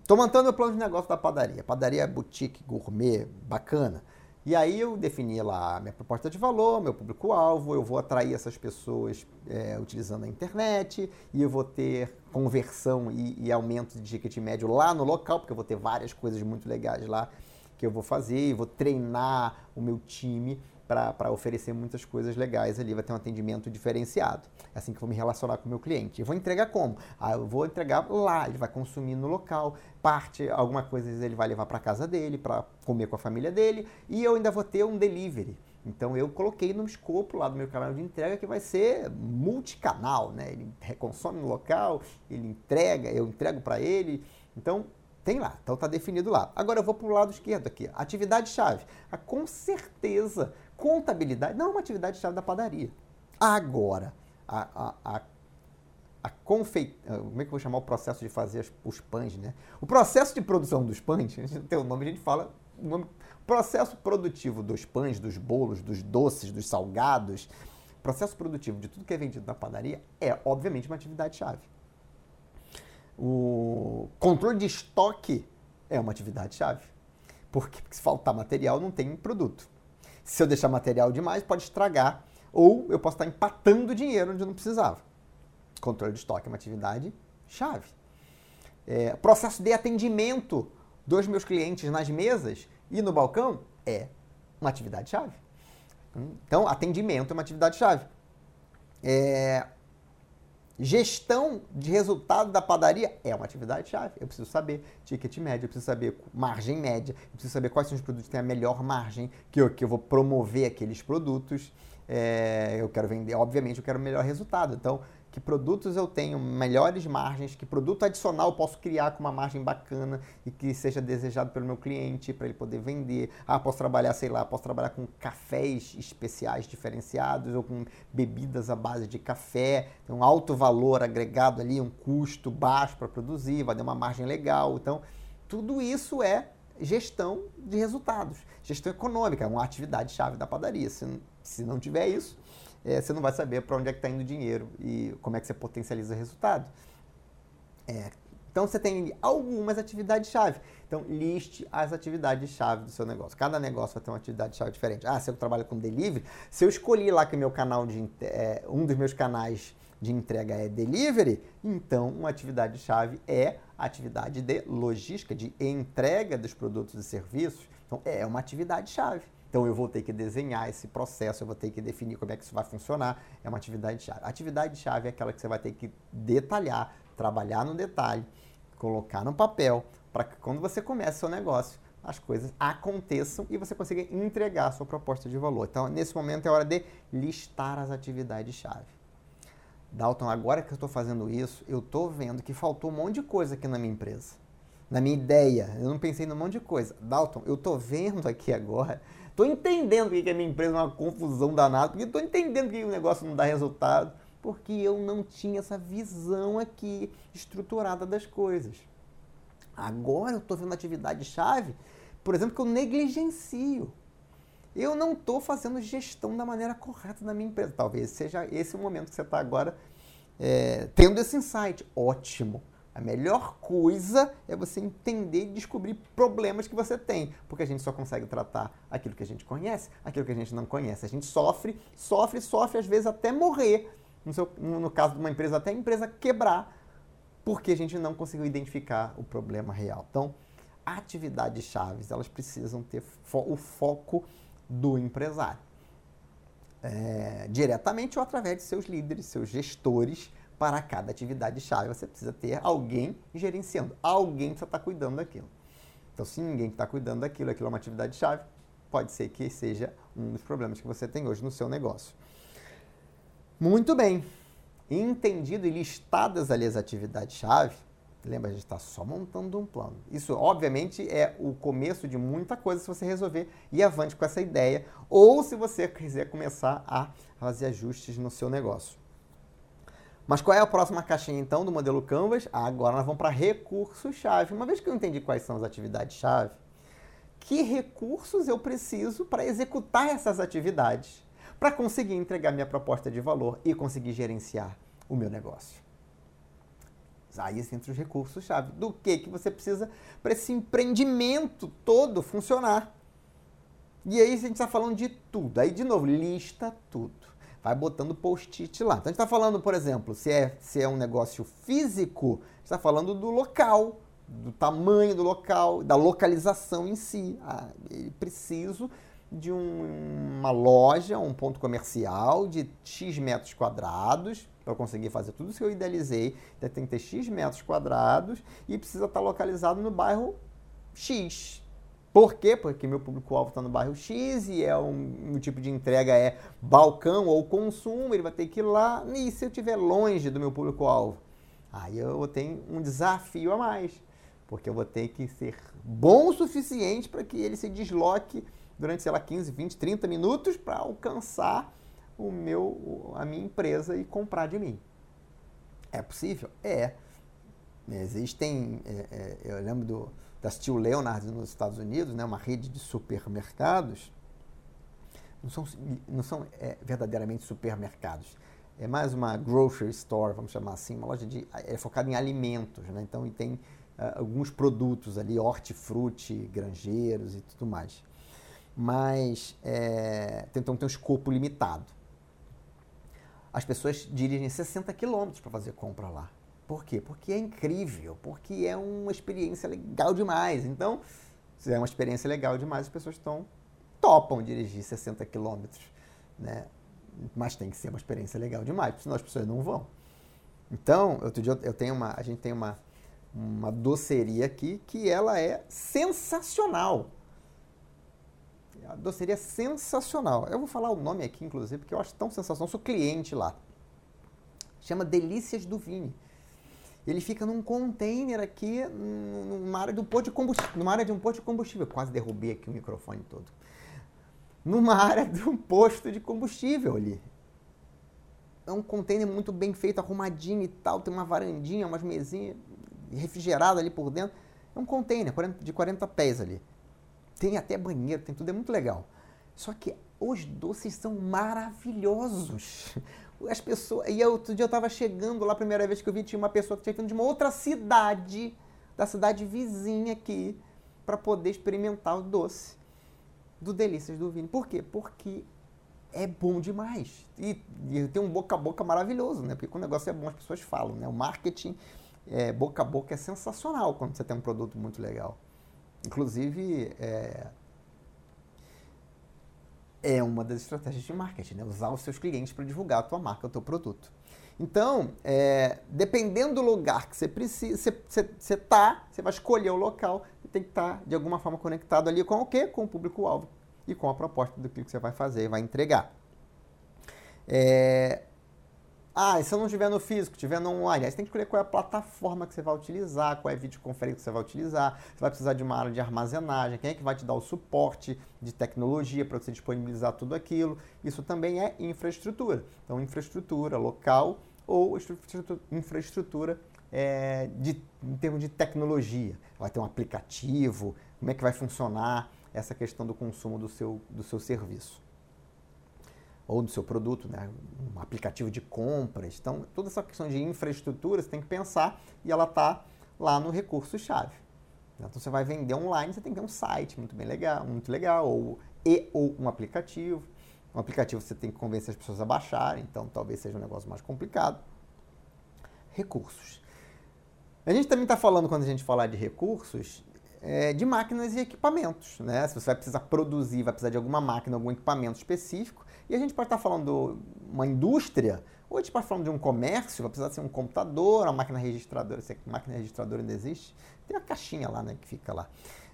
Estou é, montando o plano de negócio da padaria. Padaria boutique, gourmet, bacana. E aí eu defini lá minha proposta de valor, meu público-alvo, eu vou atrair essas pessoas é, utilizando a internet e eu vou ter conversão e, e, aumento de ticket médio lá no local, porque eu vou ter várias coisas muito legais lá que eu vou fazer e vou treinar o meu time para oferecer muitas coisas legais ali, vai ter um atendimento diferenciado. É assim que eu vou me relacionar com o meu cliente. Vou entregar como? Ah, eu vou entregar lá, ele vai consumir no local, parte, alguma coisa ele vai levar para casa dele, para comer com a família dele, e eu ainda vou ter um delivery. Então eu coloquei no escopo lá do meu canal de entrega que vai ser multicanal, né? Ele consome no local, ele entrega, eu entrego para ele. Então tem lá, então está definido lá. Agora eu vou para o lado esquerdo aqui. Atividade-chave. Ah, com certeza, contabilidade não é uma atividade-chave da padaria. Agora, a, a, a, a. Ah, como é que eu vou chamar o processo de fazer os pães, né? O processo de produção dos pães, tem o nome, a gente fala o. Processo produtivo dos pães, dos bolos, dos doces, dos salgados, processo produtivo de tudo que é vendido na padaria é, obviamente, uma atividade-chave. O controle de estoque é uma atividade-chave. Porque se faltar material, não tem produto. Se eu deixar material demais, pode estragar. Ou eu posso estar empatando dinheiro onde eu não precisava. Controle de estoque é uma atividade-chave. É, processo de atendimento dos meus clientes nas mesas e no balcão é uma atividade-chave. Então, atendimento é uma atividade-chave. É, Gestão de resultado da padaria é uma atividade-chave. Eu preciso saber ticket médio, eu preciso saber margem média, eu preciso saber quais são os produtos que têm a melhor margem, que eu, que eu vou promover aqueles produtos. É, eu quero vender, obviamente, eu quero o melhor resultado. Então, que produtos eu tenho melhores margens, que produto adicional eu posso criar com uma margem bacana e que seja desejado pelo meu cliente para ele poder vender. Ah, posso trabalhar, sei lá, posso trabalhar com cafés especiais diferenciados ou com bebidas à base de café, tem um alto valor agregado ali, um custo baixo para produzir, vai dar uma margem legal. Então, tudo isso é gestão de resultados, gestão econômica, é uma atividade chave da padaria. Se, se não tiver isso, é, você não vai saber para onde é que está indo o dinheiro e como é que você potencializa o resultado. É, então você tem algumas atividades-chave. Então liste as atividades-chave do seu negócio. Cada negócio vai ter uma atividade-chave diferente. Ah, se eu trabalho com delivery, se eu escolhi lá que meu canal de é, um dos meus canais de entrega é delivery, então uma atividade-chave é a atividade de logística, de entrega dos produtos e serviços. Então é uma atividade-chave. Então eu vou ter que desenhar esse processo, eu vou ter que definir como é que isso vai funcionar. É uma atividade-chave. Atividade-chave é aquela que você vai ter que detalhar, trabalhar no detalhe, colocar no papel, para que quando você começa seu negócio, as coisas aconteçam e você consiga entregar a sua proposta de valor. Então, nesse momento é hora de listar as atividades-chave. Dalton, agora que eu estou fazendo isso, eu estou vendo que faltou um monte de coisa aqui na minha empresa. Na minha ideia, eu não pensei num monte de coisa. Dalton, eu estou vendo aqui agora Estou entendendo que a minha empresa é uma confusão danada, porque estou entendendo que o negócio não dá resultado, porque eu não tinha essa visão aqui estruturada das coisas. Agora eu estou vendo atividade-chave, por exemplo, que eu negligencio. Eu não estou fazendo gestão da maneira correta na minha empresa. Talvez seja esse o momento que você está agora é, tendo esse insight. Ótimo. A melhor coisa é você entender e descobrir problemas que você tem, porque a gente só consegue tratar aquilo que a gente conhece, aquilo que a gente não conhece. A gente sofre, sofre, sofre, às vezes até morrer. No, seu, no caso de uma empresa, até a empresa quebrar, porque a gente não conseguiu identificar o problema real. Então, atividades chaves, elas precisam ter fo o foco do empresário. É, diretamente ou através de seus líderes, seus gestores, para cada atividade chave. Você precisa ter alguém gerenciando, alguém precisa estar cuidando daquilo. Então, se ninguém está cuidando daquilo, aquilo é uma atividade chave, pode ser que seja um dos problemas que você tem hoje no seu negócio. Muito bem. Entendido e listadas ali as atividades chave, lembra, a gente está só montando um plano. Isso, obviamente, é o começo de muita coisa se você resolver ir avante com essa ideia ou se você quiser começar a fazer ajustes no seu negócio. Mas qual é a próxima caixinha então do modelo Canvas? Ah, agora nós vamos para recursos-chave. Uma vez que eu entendi quais são as atividades-chave, que recursos eu preciso para executar essas atividades, para conseguir entregar minha proposta de valor e conseguir gerenciar o meu negócio? Aí entre os recursos-chave. Do que, que você precisa para esse empreendimento todo funcionar? E aí a gente está falando de tudo. Aí, de novo, lista tudo vai botando post-it lá. Então a gente está falando, por exemplo, se é, se é um negócio físico, está falando do local, do tamanho do local, da localização em si. Ah, preciso de um, uma loja, um ponto comercial de X metros quadrados para conseguir fazer tudo isso que eu idealizei. Então, tem que ter X metros quadrados e precisa estar localizado no bairro X. Por quê? Porque meu público-alvo está no bairro X e é um, um, tipo de entrega é balcão ou consumo, ele vai ter que ir lá. E se eu estiver longe do meu público-alvo? Aí eu tenho um desafio a mais, porque eu vou ter que ser bom o suficiente para que ele se desloque durante, sei lá, 15, 20, 30 minutos para alcançar o meu, a minha empresa e comprar de mim. É possível? É. Existem, é, é, eu lembro do, da Steel Leonard nos Estados Unidos, né, uma rede de supermercados, não são, não são é, verdadeiramente supermercados. É mais uma grocery store, vamos chamar assim, uma loja de, é focada em alimentos, né? Então, e tem uh, alguns produtos ali, hortifruti, granjeiros e tudo mais. Mas, é, então tem um escopo limitado. As pessoas dirigem 60 quilômetros para fazer compra lá. Por quê? Porque é incrível, porque é uma experiência legal demais. Então, se é uma experiência legal demais, as pessoas estão topam dirigir 60 quilômetros, né? Mas tem que ser uma experiência legal demais, senão as pessoas não vão. Então, outro dia eu tenho uma, a gente tem uma, uma doceria aqui que ela é sensacional. A doceria é sensacional. Eu vou falar o nome aqui, inclusive, porque eu acho tão sensacional. Eu sou cliente lá. Chama Delícias do Vini. Ele fica num container aqui, numa área, do posto de combustível, numa área de um posto de combustível. quase derrubei aqui o microfone todo. Numa área de um posto de combustível ali. É um container muito bem feito, arrumadinho e tal. Tem uma varandinha, umas mesinhas refrigerado ali por dentro. É um container de 40 pés ali. Tem até banheiro, tem tudo, é muito legal. Só que os doces são maravilhosos as pessoas. E outro dia eu estava chegando lá, a primeira vez que eu vi, tinha uma pessoa que tinha vindo de uma outra cidade, da cidade vizinha aqui, para poder experimentar o doce do Delícias do Vini. Por quê? Porque é bom demais. E, e tem um boca a boca maravilhoso, né? Porque quando o negócio é bom, as pessoas falam, né? O marketing é, boca a boca é sensacional quando você tem um produto muito legal. Inclusive, é, é uma das estratégias de marketing, né? usar os seus clientes para divulgar a tua marca, o teu produto. Então, é, dependendo do lugar que você precisa, você está, você vai escolher o local e tem que estar tá, de alguma forma conectado ali com o quê? Com o público-alvo e com a proposta do que você vai fazer e vai entregar. É, ah, e se eu não estiver no físico, estiver no online, aí você tem que escolher qual é a plataforma que você vai utilizar, qual é a videoconferência que você vai utilizar. Você vai precisar de uma área de armazenagem, quem é que vai te dar o suporte de tecnologia para você disponibilizar tudo aquilo. Isso também é infraestrutura. Então, infraestrutura local ou infraestrutura é, de, em termos de tecnologia. Vai ter um aplicativo, como é que vai funcionar essa questão do consumo do seu, do seu serviço. Ou do seu produto, né? um aplicativo de compras. Então, toda essa questão de infraestrutura você tem que pensar e ela está lá no recurso-chave. Então, você vai vender online, você tem que ter um site muito bem legal, muito legal, ou, e ou um aplicativo. Um aplicativo você tem que convencer as pessoas a baixarem, então talvez seja um negócio mais complicado. Recursos. A gente também está falando, quando a gente falar de recursos, é, de máquinas e equipamentos. Né? Se você vai precisar produzir, vai precisar de alguma máquina, algum equipamento específico. E a gente pode estar tá falando de uma indústria, ou a gente pode estar falando de um comércio, vai precisar ser um computador, uma máquina registradora. Se a máquina registradora ainda existe, tem a caixinha lá né, que fica lá.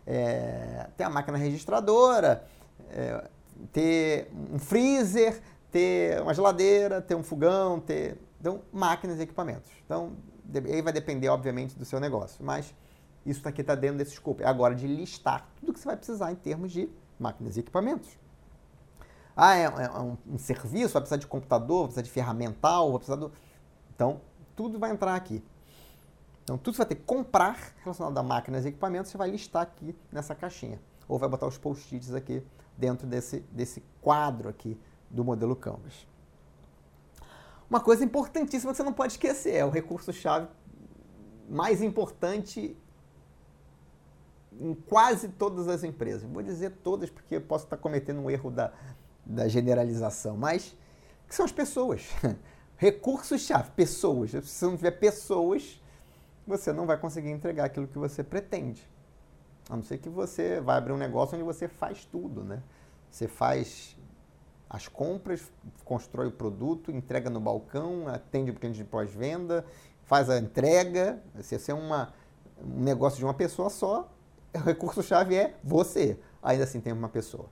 É, tem a máquina registradora, é, ter um freezer, ter uma geladeira, ter um fogão, ter. Então, máquinas e equipamentos. Então, aí vai depender, obviamente, do seu negócio. Mas isso aqui está dentro desse escopo. É agora de listar tudo que você vai precisar em termos de máquinas e equipamentos. Ah, é, é um, um, serviço, vai precisar de computador, vai precisar de ferramental, vai precisar do... Então, tudo vai entrar aqui. Então, tudo você vai ter que comprar relacionado a máquinas e equipamentos, você vai listar aqui nessa caixinha. Ou vai botar os post-its aqui dentro desse, desse quadro aqui do modelo Canvas. Uma coisa importantíssima que você não pode esquecer é o recurso-chave mais importante em quase todas as empresas. Vou dizer todas porque eu posso estar cometendo um erro da, da generalização, mas que são as pessoas. Recursos-chave, pessoas. Se você não tiver pessoas, você não vai conseguir entregar aquilo que você pretende. A não ser que você vai abrir um negócio onde você faz tudo, né? Você faz as compras, constrói o produto, entrega no balcão, atende o cliente de pós-venda, faz a entrega. Se é uma, um negócio de uma pessoa só, o recurso-chave é você. Ainda assim tem uma pessoa.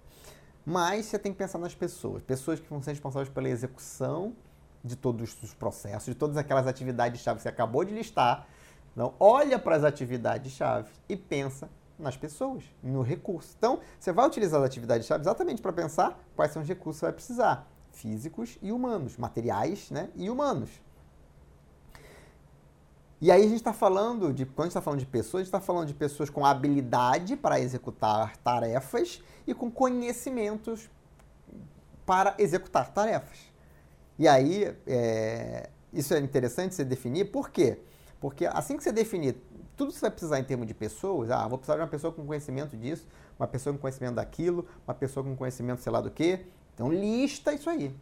Mas você tem que pensar nas pessoas. Pessoas que vão ser responsáveis pela execução de todos os processos, de todas aquelas atividades-chave que você acabou de listar. Então, olha para as atividades-chave e pensa nas pessoas, no recurso. Então, você vai utilizar as atividades-chave exatamente para pensar quais são os recursos que você vai precisar. Físicos e humanos, materiais né, e humanos. E aí a gente está falando de, quando a gente está falando de pessoas, a gente está falando de pessoas com habilidade para executar tarefas e com conhecimentos para executar tarefas. E aí, é, isso é interessante você definir, por quê? Porque assim que você definir tudo que você vai precisar em termos de pessoas, ah, vou precisar de uma pessoa com conhecimento disso, uma pessoa com conhecimento daquilo, uma pessoa com conhecimento sei lá do quê, então lista isso aí.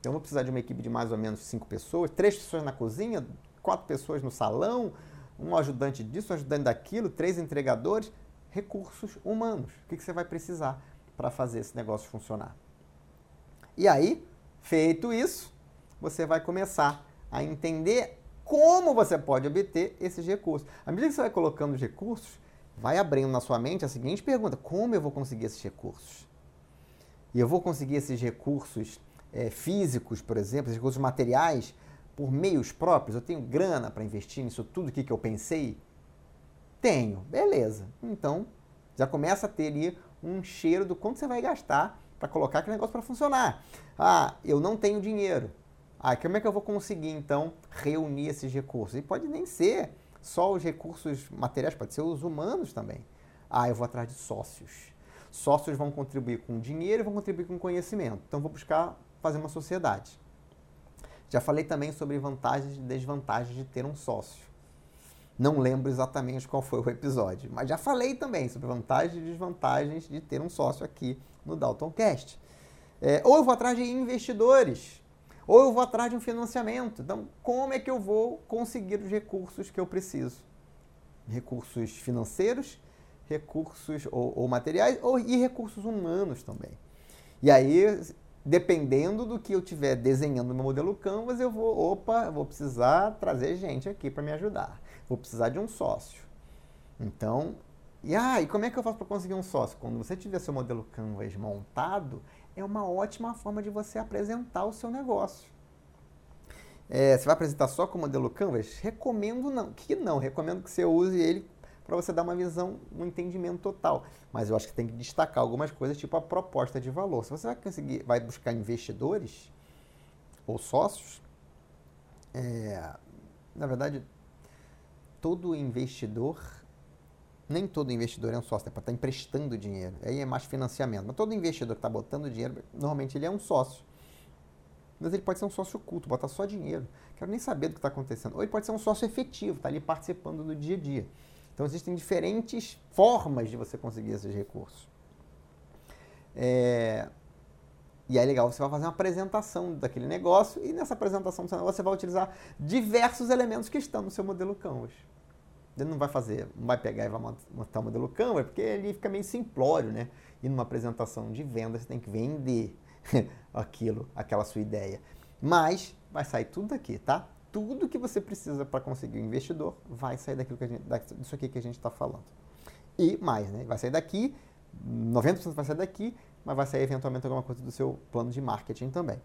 Então eu vou precisar de uma equipe de mais ou menos cinco pessoas, três pessoas na cozinha, quatro pessoas no salão, um ajudante disso, um ajudante daquilo, três entregadores, recursos humanos. O que, que você vai precisar para fazer esse negócio funcionar? E aí, feito isso, você vai começar a entender como você pode obter esses recursos. À medida que você vai colocando os recursos, vai abrindo na sua mente a seguinte pergunta: como eu vou conseguir esses recursos? E eu vou conseguir esses recursos é, físicos, por exemplo, esses recursos materiais, por meios próprios? Eu tenho grana para investir nisso tudo que eu pensei? Tenho, beleza. Então, já começa a ter ali um cheiro do quanto você vai gastar para colocar aquele negócio para funcionar. Ah, eu não tenho dinheiro. Ah, como é que eu vou conseguir então reunir esses recursos? E pode nem ser só os recursos materiais, pode ser os humanos também. Ah, eu vou atrás de sócios. Sócios vão contribuir com dinheiro e vão contribuir com conhecimento. Então, vou buscar fazer uma sociedade. Já falei também sobre vantagens e desvantagens de ter um sócio. Não lembro exatamente qual foi o episódio, mas já falei também sobre vantagens e desvantagens de ter um sócio aqui no Daltoncast. É, ou eu vou atrás de investidores, ou eu vou atrás de um financiamento. Então, como é que eu vou conseguir os recursos que eu preciso? Recursos financeiros, recursos ou, ou materiais, ou, e recursos humanos também. E aí dependendo do que eu estiver desenhando no meu modelo Canvas, eu vou, opa, vou precisar trazer gente aqui para me ajudar. Vou precisar de um sócio. Então, e, ah, e como é que eu faço para conseguir um sócio? Quando você tiver seu modelo Canvas montado, é uma ótima forma de você apresentar o seu negócio. É, você vai apresentar só com o modelo Canvas? Recomendo não, que não, recomendo que você use ele para você dar uma visão, um entendimento total. Mas eu acho que tem que destacar algumas coisas, tipo a proposta de valor. Se você vai conseguir, vai buscar investidores ou sócios, é, na verdade, todo investidor, nem todo investidor é um sócio, é para estar tá emprestando dinheiro. Aí é mais financiamento. Mas todo investidor que está botando dinheiro, normalmente ele é um sócio. Mas ele pode ser um sócio oculto, botar só dinheiro. Quero nem saber do que está acontecendo. Ou ele pode ser um sócio efetivo, está ali participando do dia a dia. Então existem diferentes formas de você conseguir esses recursos. É... E é legal, você vai fazer uma apresentação daquele negócio e nessa apresentação do seu negócio você vai utilizar diversos elementos que estão no seu modelo Canvas. Ele não vai fazer, não vai pegar e vai montar o modelo Canvas, porque ele fica meio simplório, né? E numa apresentação de venda você tem que vender aquilo, aquela sua ideia. Mas vai sair tudo daqui, tá? Tudo que você precisa para conseguir um investidor vai sair daquilo que a gente, disso aqui que a gente está falando. E mais, né? Vai sair daqui, 90% vai sair daqui, mas vai sair eventualmente alguma coisa do seu plano de marketing também.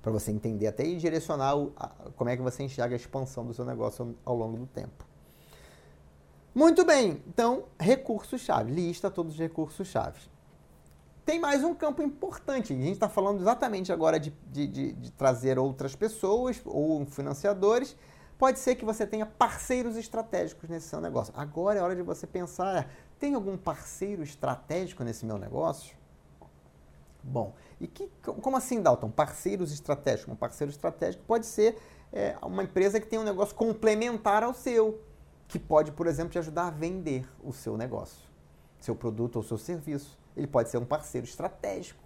Para você entender até e direcionar o, a, como é que você enxerga a expansão do seu negócio ao longo do tempo. Muito bem, então, recursos-chave. Lista todos os recursos-chave. Tem mais um campo importante. A gente está falando exatamente agora de, de, de, de trazer outras pessoas ou financiadores. Pode ser que você tenha parceiros estratégicos nesse seu negócio. Agora é hora de você pensar tem algum parceiro estratégico nesse meu negócio? Bom, e que, como assim, Dalton? Parceiros estratégicos? Um parceiro estratégico pode ser é, uma empresa que tem um negócio complementar ao seu, que pode, por exemplo, te ajudar a vender o seu negócio, seu produto ou seu serviço. Ele pode ser um parceiro estratégico.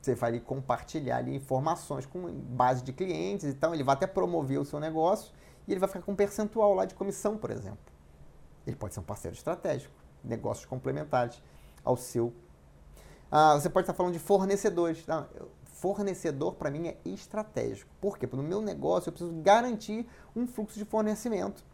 Você vai ali compartilhar ali informações com base de clientes, então ele vai até promover o seu negócio e ele vai ficar com um percentual lá de comissão, por exemplo. Ele pode ser um parceiro estratégico negócios complementares ao seu. Ah, você pode estar falando de fornecedores. Não, fornecedor para mim é estratégico. Por quê? Porque no meu negócio eu preciso garantir um fluxo de fornecimento.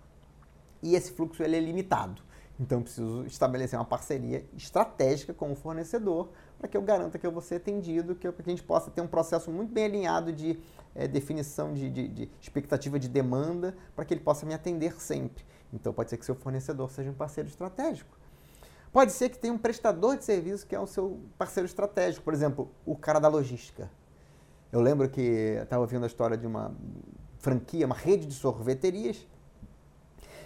E esse fluxo ele é limitado. Então eu preciso estabelecer uma parceria estratégica com o fornecedor para que eu garanta que eu vou ser atendido, que, que a gente possa ter um processo muito bem alinhado de é, definição de, de, de expectativa de demanda para que ele possa me atender sempre. Então pode ser que seu fornecedor seja um parceiro estratégico. Pode ser que tenha um prestador de serviço que é o seu parceiro estratégico, por exemplo, o cara da logística. Eu lembro que estava ouvindo a história de uma franquia, uma rede de sorveterias,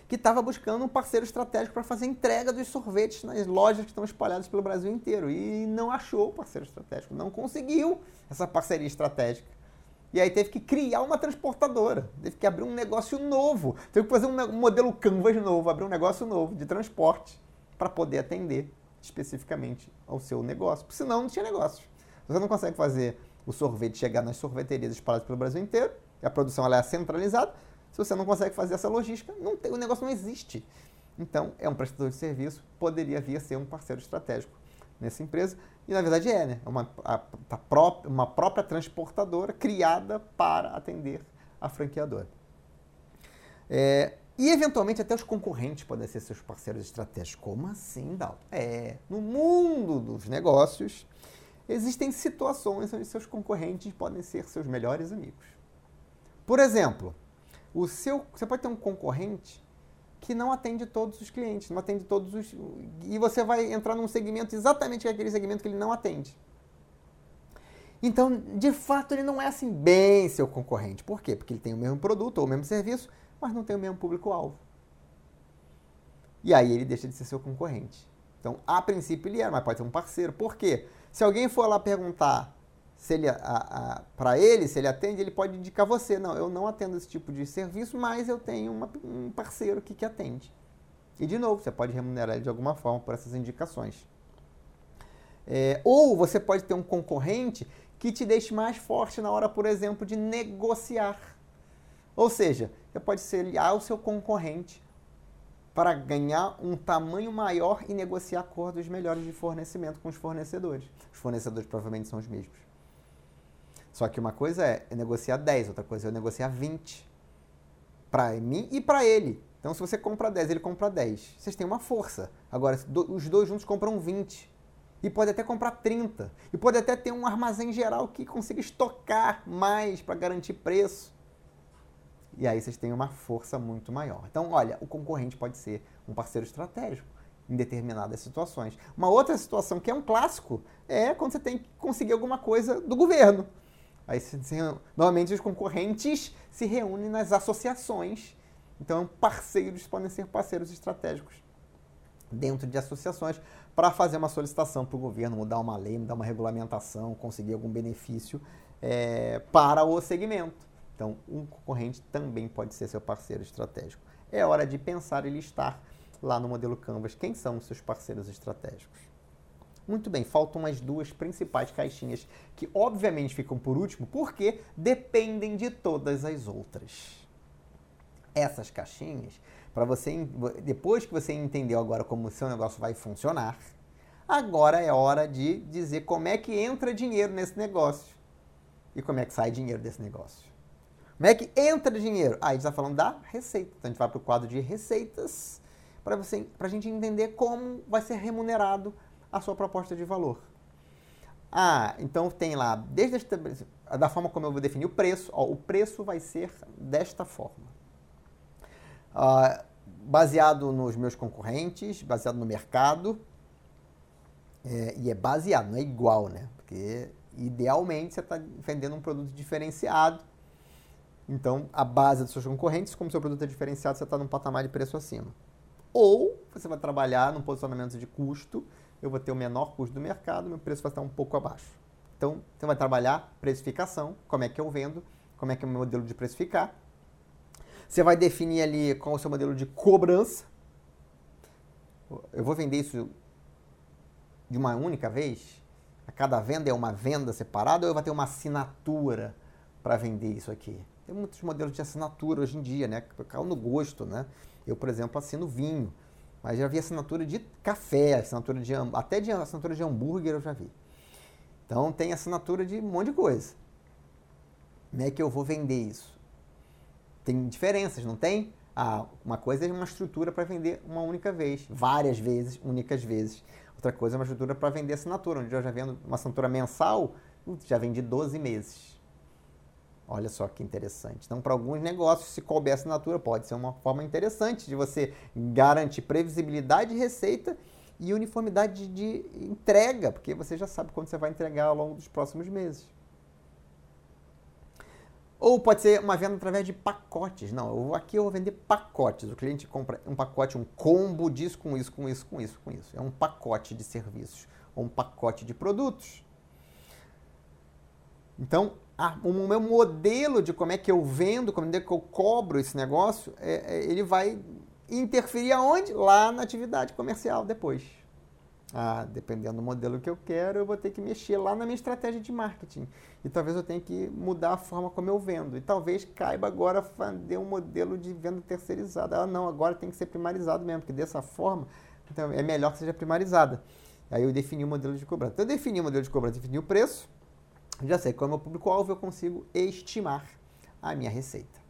que estava buscando um parceiro estratégico para fazer entrega dos sorvetes nas lojas que estão espalhadas pelo Brasil inteiro. E não achou o parceiro estratégico, não conseguiu essa parceria estratégica. E aí teve que criar uma transportadora, teve que abrir um negócio novo, teve que fazer um modelo Canvas novo, abrir um negócio novo de transporte para poder atender especificamente ao seu negócio. Porque senão não tinha negócio. Você não consegue fazer o sorvete chegar nas sorveterias espalhadas pelo Brasil inteiro, a produção ela é centralizada. Se você não consegue fazer essa logística, não tem, o negócio não existe. Então, é um prestador de serviço, poderia vir a ser um parceiro estratégico nessa empresa. E na verdade é, né? É uma, a, a pró uma própria transportadora criada para atender a franqueadora. É, e eventualmente até os concorrentes podem ser seus parceiros estratégicos. Como assim, Dal? É, no mundo dos negócios, existem situações onde seus concorrentes podem ser seus melhores amigos. Por exemplo, o seu, você pode ter um concorrente que não atende todos os clientes, não atende todos os. E você vai entrar num segmento exatamente aquele segmento que ele não atende. Então, de fato, ele não é assim bem seu concorrente. Por quê? Porque ele tem o mesmo produto ou o mesmo serviço, mas não tem o mesmo público-alvo. E aí ele deixa de ser seu concorrente. Então, a princípio ele era, mas pode ser um parceiro. Por quê? Se alguém for lá perguntar se ele para ele, se ele atende, ele pode indicar você. Não, eu não atendo esse tipo de serviço, mas eu tenho uma, um parceiro que atende. E de novo, você pode remunerar ele de alguma forma por essas indicações. É, ou você pode ter um concorrente que te deixe mais forte na hora, por exemplo, de negociar. Ou seja, você pode se aliar ao seu concorrente para ganhar um tamanho maior e negociar acordos melhores de fornecimento com os fornecedores. Os fornecedores provavelmente são os mesmos. Só que uma coisa é negociar 10, outra coisa é negociar 20. Para mim e para ele. Então, se você compra 10, ele compra 10. Vocês têm uma força. Agora, os dois juntos compram 20. E pode até comprar 30. E pode até ter um armazém geral que consiga estocar mais para garantir preço. E aí vocês têm uma força muito maior. Então, olha, o concorrente pode ser um parceiro estratégico em determinadas situações. Uma outra situação que é um clássico é quando você tem que conseguir alguma coisa do governo. Aí, normalmente, os concorrentes se reúnem nas associações. Então, parceiros podem ser parceiros estratégicos dentro de associações para fazer uma solicitação para o governo, mudar uma lei, mudar uma regulamentação, conseguir algum benefício é, para o segmento. Então, um concorrente também pode ser seu parceiro estratégico. É hora de pensar e listar lá no modelo Canvas quem são os seus parceiros estratégicos. Muito bem, faltam as duas principais caixinhas, que obviamente ficam por último, porque dependem de todas as outras. Essas caixinhas, para você, depois que você entendeu agora como o seu negócio vai funcionar, agora é hora de dizer como é que entra dinheiro nesse negócio e como é que sai dinheiro desse negócio. Como é que entra dinheiro? Ah, a gente está falando da receita. Então a gente vai para o quadro de receitas para a gente entender como vai ser remunerado a sua proposta de valor. Ah, então tem lá, desde a, da forma como eu vou definir o preço, ó, o preço vai ser desta forma. Ah, baseado nos meus concorrentes, baseado no mercado, é, e é baseado, não é igual, né? Porque idealmente você está vendendo um produto diferenciado. Então, a base dos seus concorrentes, como seu produto é diferenciado, você está num patamar de preço acima. Ou você vai trabalhar num posicionamento de custo eu vou ter o menor custo do mercado, meu preço vai estar um pouco abaixo. Então, você vai trabalhar precificação, como é que eu vendo, como é que é o meu modelo de precificar. Você vai definir ali qual é o seu modelo de cobrança. Eu vou vender isso de uma única vez? A cada venda é uma venda separada ou eu vou ter uma assinatura para vender isso aqui? Tem muitos modelos de assinatura hoje em dia, né? Caiu no gosto, né? Eu, por exemplo, assino vinho. Mas já vi assinatura de café, assinatura de até de assinatura de hambúrguer eu já vi. Então tem assinatura de um monte de coisa. Como é que eu vou vender isso? Tem diferenças, não tem? Ah, uma coisa é uma estrutura para vender uma única vez, várias vezes, únicas vezes. Outra coisa é uma estrutura para vender assinatura, onde eu já vendo uma assinatura mensal, já vendi 12 meses. Olha só que interessante. Então, para alguns negócios, se couber assinatura, pode ser uma forma interessante de você garantir previsibilidade de receita e uniformidade de entrega, porque você já sabe quando você vai entregar ao longo dos próximos meses. Ou pode ser uma venda através de pacotes. Não, eu, aqui eu vou vender pacotes. O cliente compra um pacote, um combo disso, com isso, com isso, com isso, com isso. É um pacote de serviços ou um pacote de produtos. Então, a, o meu modelo de como é que eu vendo, como é que eu cobro esse negócio, é, é, ele vai interferir aonde? Lá na atividade comercial depois. Ah, dependendo do modelo que eu quero, eu vou ter que mexer lá na minha estratégia de marketing. E talvez eu tenha que mudar a forma como eu vendo. E talvez caiba agora fazer um modelo de venda terceirizada. Ah, não, agora tem que ser primarizado mesmo, porque dessa forma então, é melhor que seja primarizada. Aí eu defini o modelo de cobrança. Então eu defini o modelo de cobrança, defini o preço, já sei qual é o meu público-alvo, eu consigo estimar a minha receita.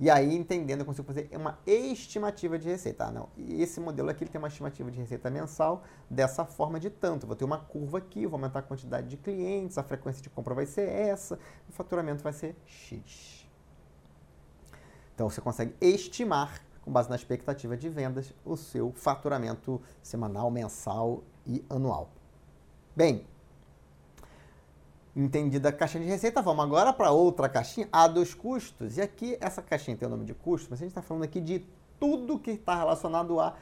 E aí, entendendo, eu consigo fazer uma estimativa de receita. Ah, não, esse modelo aqui tem uma estimativa de receita mensal dessa forma de tanto. vou ter uma curva aqui, vou aumentar a quantidade de clientes, a frequência de compra vai ser essa, o faturamento vai ser X. Então, você consegue estimar, com base na expectativa de vendas, o seu faturamento semanal, mensal e anual. Bem, entendida a caixinha de receita, vamos agora para outra caixinha, a dos custos. E aqui, essa caixinha tem o nome de custo, mas a gente está falando aqui de tudo que está relacionado a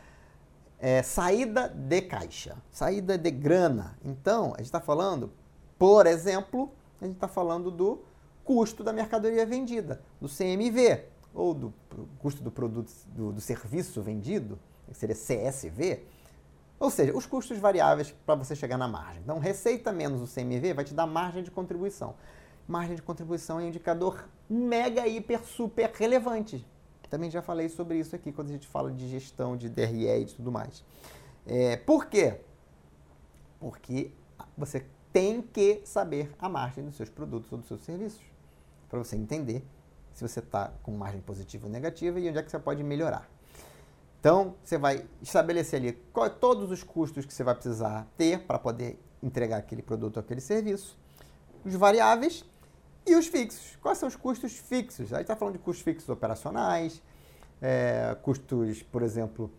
é, saída de caixa, saída de grana. Então, a gente está falando, por exemplo, a gente está falando do custo da mercadoria vendida, do CMV, ou do custo do produto, do, do serviço vendido, que seria CSV, ou seja, os custos variáveis para você chegar na margem. Então, receita menos o CMV vai te dar margem de contribuição. Margem de contribuição é um indicador mega, hiper, super relevante. Também já falei sobre isso aqui quando a gente fala de gestão de DRE e tudo mais. É, por quê? Porque você tem que saber a margem dos seus produtos ou dos seus serviços para você entender se você está com margem positiva ou negativa e onde é que você pode melhorar. Então, você vai estabelecer ali qual, todos os custos que você vai precisar ter para poder entregar aquele produto ou aquele serviço, os variáveis e os fixos. Quais são os custos fixos? Aí está falando de custos fixos operacionais, é, custos, por exemplo,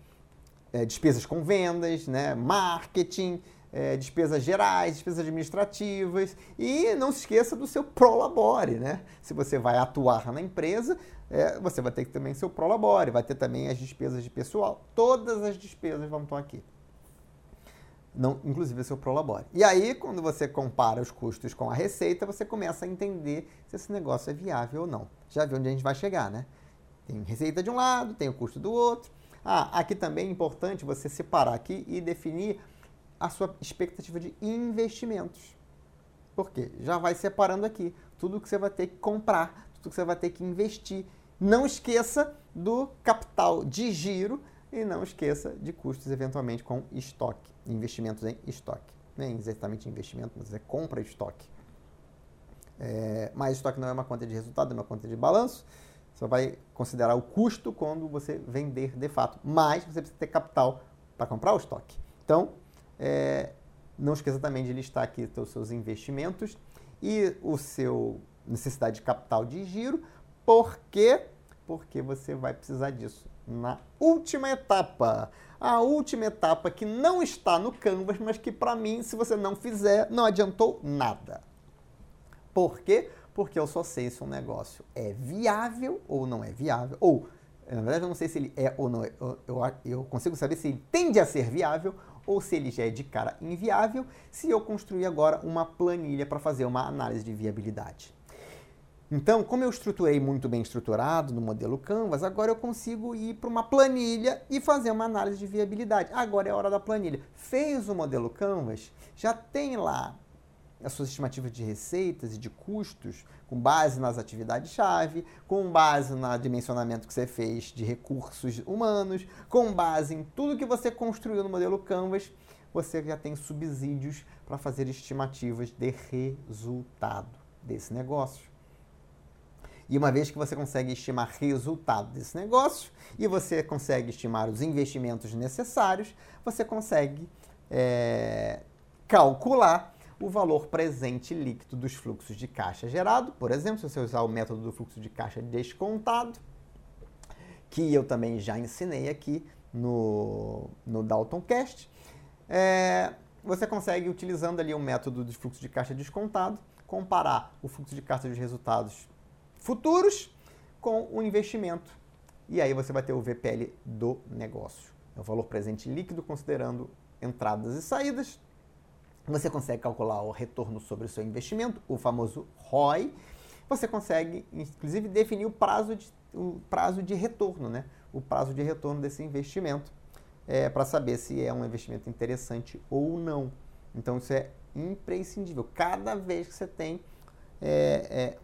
é, despesas com vendas, né, marketing, é, despesas gerais, despesas administrativas e não se esqueça do seu prolabore, né? Se você vai atuar na empresa, é, você vai ter que também seu prolabore, vai ter também as despesas de pessoal, todas as despesas vão estar aqui. não, inclusive o seu Prolabore. E aí, quando você compara os custos com a receita, você começa a entender se esse negócio é viável ou não. Já viu onde a gente vai chegar, né? Tem receita de um lado, tem o custo do outro. Ah, aqui também é importante você separar aqui e definir a sua expectativa de investimentos. Por quê? Já vai separando aqui tudo que você vai ter que comprar, tudo que você vai ter que investir. Não esqueça do capital de giro e não esqueça de custos eventualmente com estoque, investimentos em estoque. Nem exatamente investimento, mas é compra de estoque. É, mas estoque não é uma conta de resultado, é uma conta de balanço. Você vai considerar o custo quando você vender de fato. Mas você precisa ter capital para comprar o estoque. Então, é, não esqueça também de listar aqui os seus investimentos e o seu necessidade de capital de giro. Por quê? Porque você vai precisar disso na última etapa. A última etapa que não está no Canvas, mas que para mim, se você não fizer, não adiantou nada. Por quê? Porque eu só sei se um negócio é viável ou não é viável, ou na verdade eu não sei se ele é ou não é. Eu, eu, eu consigo saber se ele tende a ser viável ou se ele já é de cara inviável, se eu construir agora uma planilha para fazer uma análise de viabilidade. Então, como eu estruturei muito bem estruturado no modelo Canvas, agora eu consigo ir para uma planilha e fazer uma análise de viabilidade. Agora é a hora da planilha. Fez o modelo Canvas, já tem lá as suas estimativas de receitas e de custos com base nas atividades-chave, com base no dimensionamento que você fez de recursos humanos, com base em tudo que você construiu no modelo Canvas, você já tem subsídios para fazer estimativas de resultado desse negócio. E uma vez que você consegue estimar resultado desse negócio e você consegue estimar os investimentos necessários, você consegue é, calcular o valor presente líquido dos fluxos de caixa gerado. Por exemplo, se você usar o método do fluxo de caixa descontado, que eu também já ensinei aqui no, no DaltonCast, é, você consegue, utilizando ali o método de fluxo de caixa descontado, comparar o fluxo de caixa dos resultados futuros com o investimento. E aí você vai ter o VPL do negócio. É o valor presente líquido considerando entradas e saídas, você consegue calcular o retorno sobre o seu investimento, o famoso ROI. Você consegue, inclusive, definir o prazo de, o prazo de retorno, né? o prazo de retorno desse investimento, é, para saber se é um investimento interessante ou não. Então, isso é imprescindível. Cada vez que você tem. É,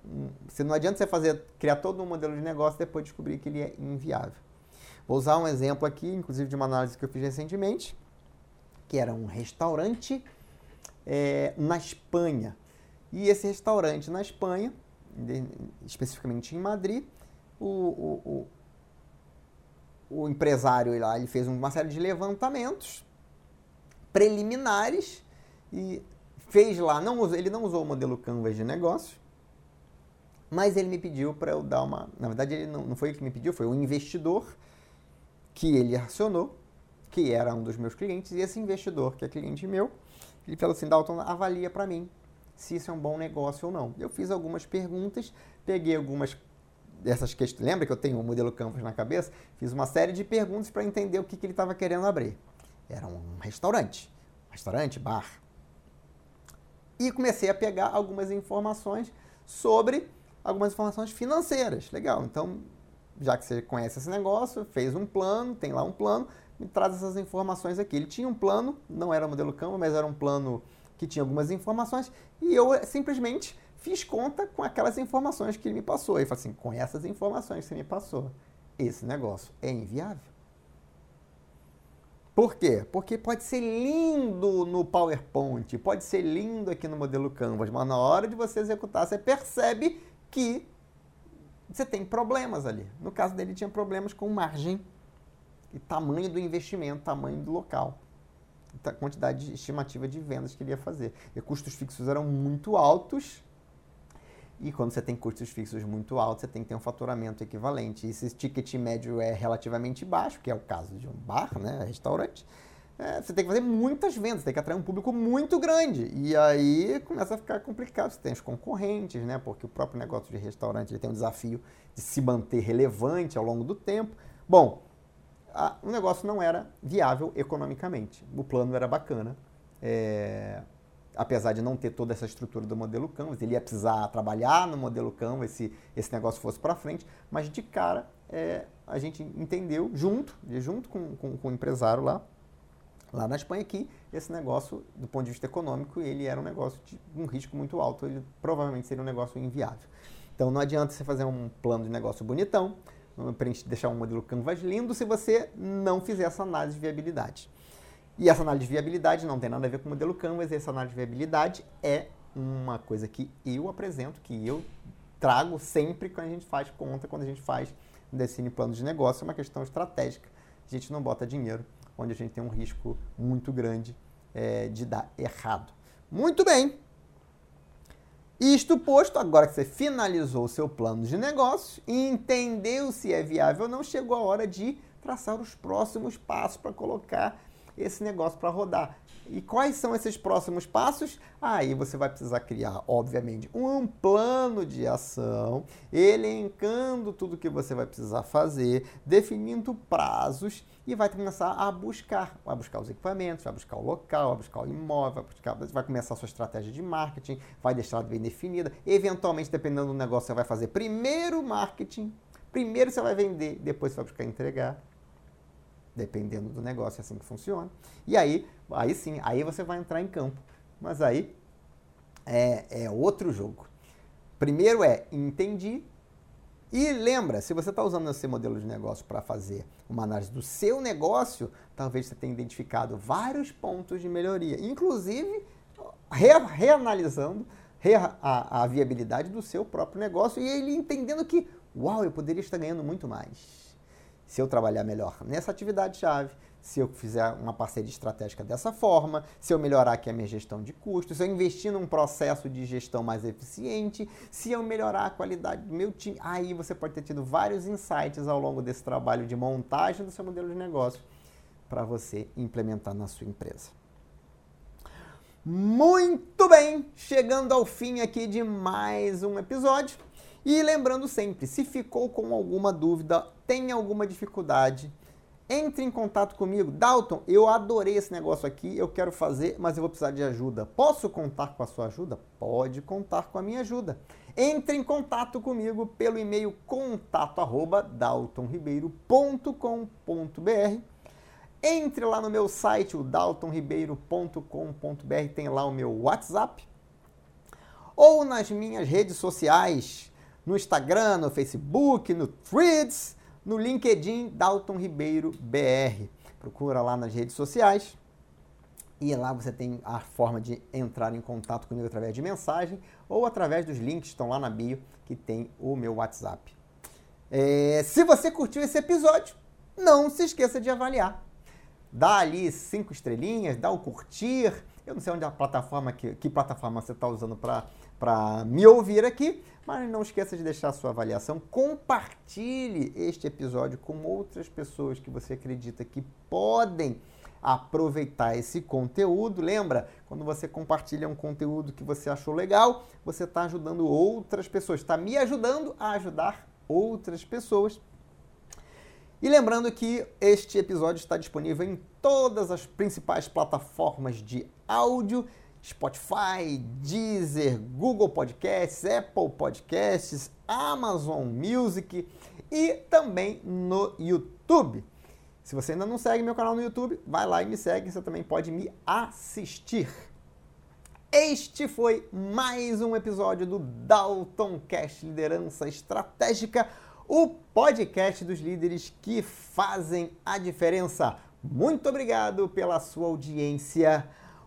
é, não adianta você fazer, criar todo um modelo de negócio e depois descobrir que ele é inviável. Vou usar um exemplo aqui, inclusive de uma análise que eu fiz recentemente, que era um restaurante é, na Espanha. E esse restaurante na Espanha, de, especificamente em Madrid, o, o, o, o, empresário lá ele fez uma série de levantamentos preliminares e fez lá, não, ele não usou o modelo Canvas de negócio, mas ele me pediu para eu dar uma. Na verdade, ele não, não foi ele que me pediu, foi o investidor que ele acionou, que era um dos meus clientes, e esse investidor, que é cliente meu, ele falou assim, Dalton, avalia para mim se isso é um bom negócio ou não. Eu fiz algumas perguntas, peguei algumas dessas questões. Lembra que eu tenho o um modelo Campus na cabeça? Fiz uma série de perguntas para entender o que, que ele estava querendo abrir. Era um restaurante, restaurante, bar. E comecei a pegar algumas informações sobre algumas informações financeiras. Legal, então, já que você conhece esse negócio, fez um plano, tem lá um plano, me traz essas informações aqui. Ele tinha um plano, não era modelo Canva, mas era um plano que tinha algumas informações, e eu simplesmente fiz conta com aquelas informações que ele me passou. E falei assim, com essas informações que você me passou, esse negócio é inviável. Por quê? Porque pode ser lindo no PowerPoint, pode ser lindo aqui no modelo Canvas, mas na hora de você executar, você percebe que você tem problemas ali. No caso dele, tinha problemas com margem e tamanho do investimento, tamanho do local, a quantidade estimativa de vendas que ele ia fazer. E custos fixos eram muito altos. E quando você tem custos fixos muito altos, você tem que ter um faturamento equivalente. E se esse ticket médio é relativamente baixo, que é o caso de um bar, né, restaurante, é, você tem que fazer muitas vendas, tem que atrair um público muito grande. E aí começa a ficar complicado. Você tem os concorrentes, né? Porque o próprio negócio de restaurante ele tem um desafio de se manter relevante ao longo do tempo. Bom, a, o negócio não era viável economicamente. O plano era bacana, é, apesar de não ter toda essa estrutura do modelo Canvas, ele ia precisar trabalhar no modelo Canvas se esse negócio fosse para frente, mas de cara é, a gente entendeu junto, junto com, com, com, o empresário lá, lá na Espanha, que esse negócio, do ponto de vista econômico, ele era um negócio de um risco muito alto, ele provavelmente seria um negócio inviável. Então não adianta você fazer um plano de negócio bonitão, para deixar um modelo Canvas lindo, se você não fizer essa análise de viabilidade. E essa análise de viabilidade não tem nada a ver com o modelo Canvas, essa análise de viabilidade é uma coisa que eu apresento, que eu trago sempre quando a gente faz conta, quando a gente faz define plano de negócio, é uma questão estratégica. A gente não bota dinheiro onde a gente tem um risco muito grande é, de dar errado. Muito bem! Isto posto, agora que você finalizou o seu plano de negócio e entendeu se é viável ou não, chegou a hora de traçar os próximos passos para colocar esse negócio para rodar. E quais são esses próximos passos? Aí você vai precisar criar, obviamente, um plano de ação, elencando tudo que você vai precisar fazer, definindo prazos e vai começar a buscar. Vai buscar os equipamentos, vai buscar o local, vai buscar o imóvel, vai, buscar, vai começar a sua estratégia de marketing, vai deixar bem definida. Eventualmente, dependendo do negócio, você vai fazer primeiro marketing, primeiro você vai vender, depois você vai buscar entregar dependendo do negócio, é assim que funciona. E aí, aí sim, aí você vai entrar em campo. Mas aí é, é outro jogo. Primeiro é entendi. E lembra, se você está usando esse modelo de negócio para fazer uma análise do seu negócio, talvez você tenha identificado vários pontos de melhoria, inclusive re, reanalisando re, a, a viabilidade do seu próprio negócio e ele entendendo que, uau, eu poderia estar ganhando muito mais se eu trabalhar melhor nessa atividade-chave, se eu fizer uma parceria estratégica dessa forma, se eu melhorar aqui a minha gestão de custos, se eu investir num processo de gestão mais eficiente, se eu melhorar a qualidade do meu time, aí você pode ter tido vários insights ao longo desse trabalho de montagem do seu modelo de negócio para você implementar na sua empresa. Muito bem, chegando ao fim aqui de mais um episódio. E lembrando sempre, se ficou com alguma dúvida, tem alguma dificuldade, entre em contato comigo. Dalton, eu adorei esse negócio aqui, eu quero fazer, mas eu vou precisar de ajuda. Posso contar com a sua ajuda? Pode contar com a minha ajuda. Entre em contato comigo pelo e-mail contato@daltonribeiro.com.br. Entre lá no meu site, o daltonribeiro.com.br, tem lá o meu WhatsApp. Ou nas minhas redes sociais, no Instagram, no Facebook, no Threads, no LinkedIn Dalton Ribeiro BR. Procura lá nas redes sociais e lá você tem a forma de entrar em contato comigo através de mensagem ou através dos links que estão lá na bio que tem o meu WhatsApp. É, se você curtiu esse episódio, não se esqueça de avaliar. Dá ali cinco estrelinhas, dá o curtir. Eu não sei onde a plataforma que, que plataforma você está usando para para me ouvir aqui, mas não esqueça de deixar sua avaliação. Compartilhe este episódio com outras pessoas que você acredita que podem aproveitar esse conteúdo. Lembra, quando você compartilha um conteúdo que você achou legal, você está ajudando outras pessoas, está me ajudando a ajudar outras pessoas. E lembrando que este episódio está disponível em todas as principais plataformas de áudio Spotify, Deezer, Google Podcasts, Apple Podcasts, Amazon Music e também no YouTube. Se você ainda não segue meu canal no YouTube, vai lá e me segue, você também pode me assistir. Este foi mais um episódio do Dalton Cast Liderança Estratégica, o podcast dos líderes que fazem a diferença. Muito obrigado pela sua audiência.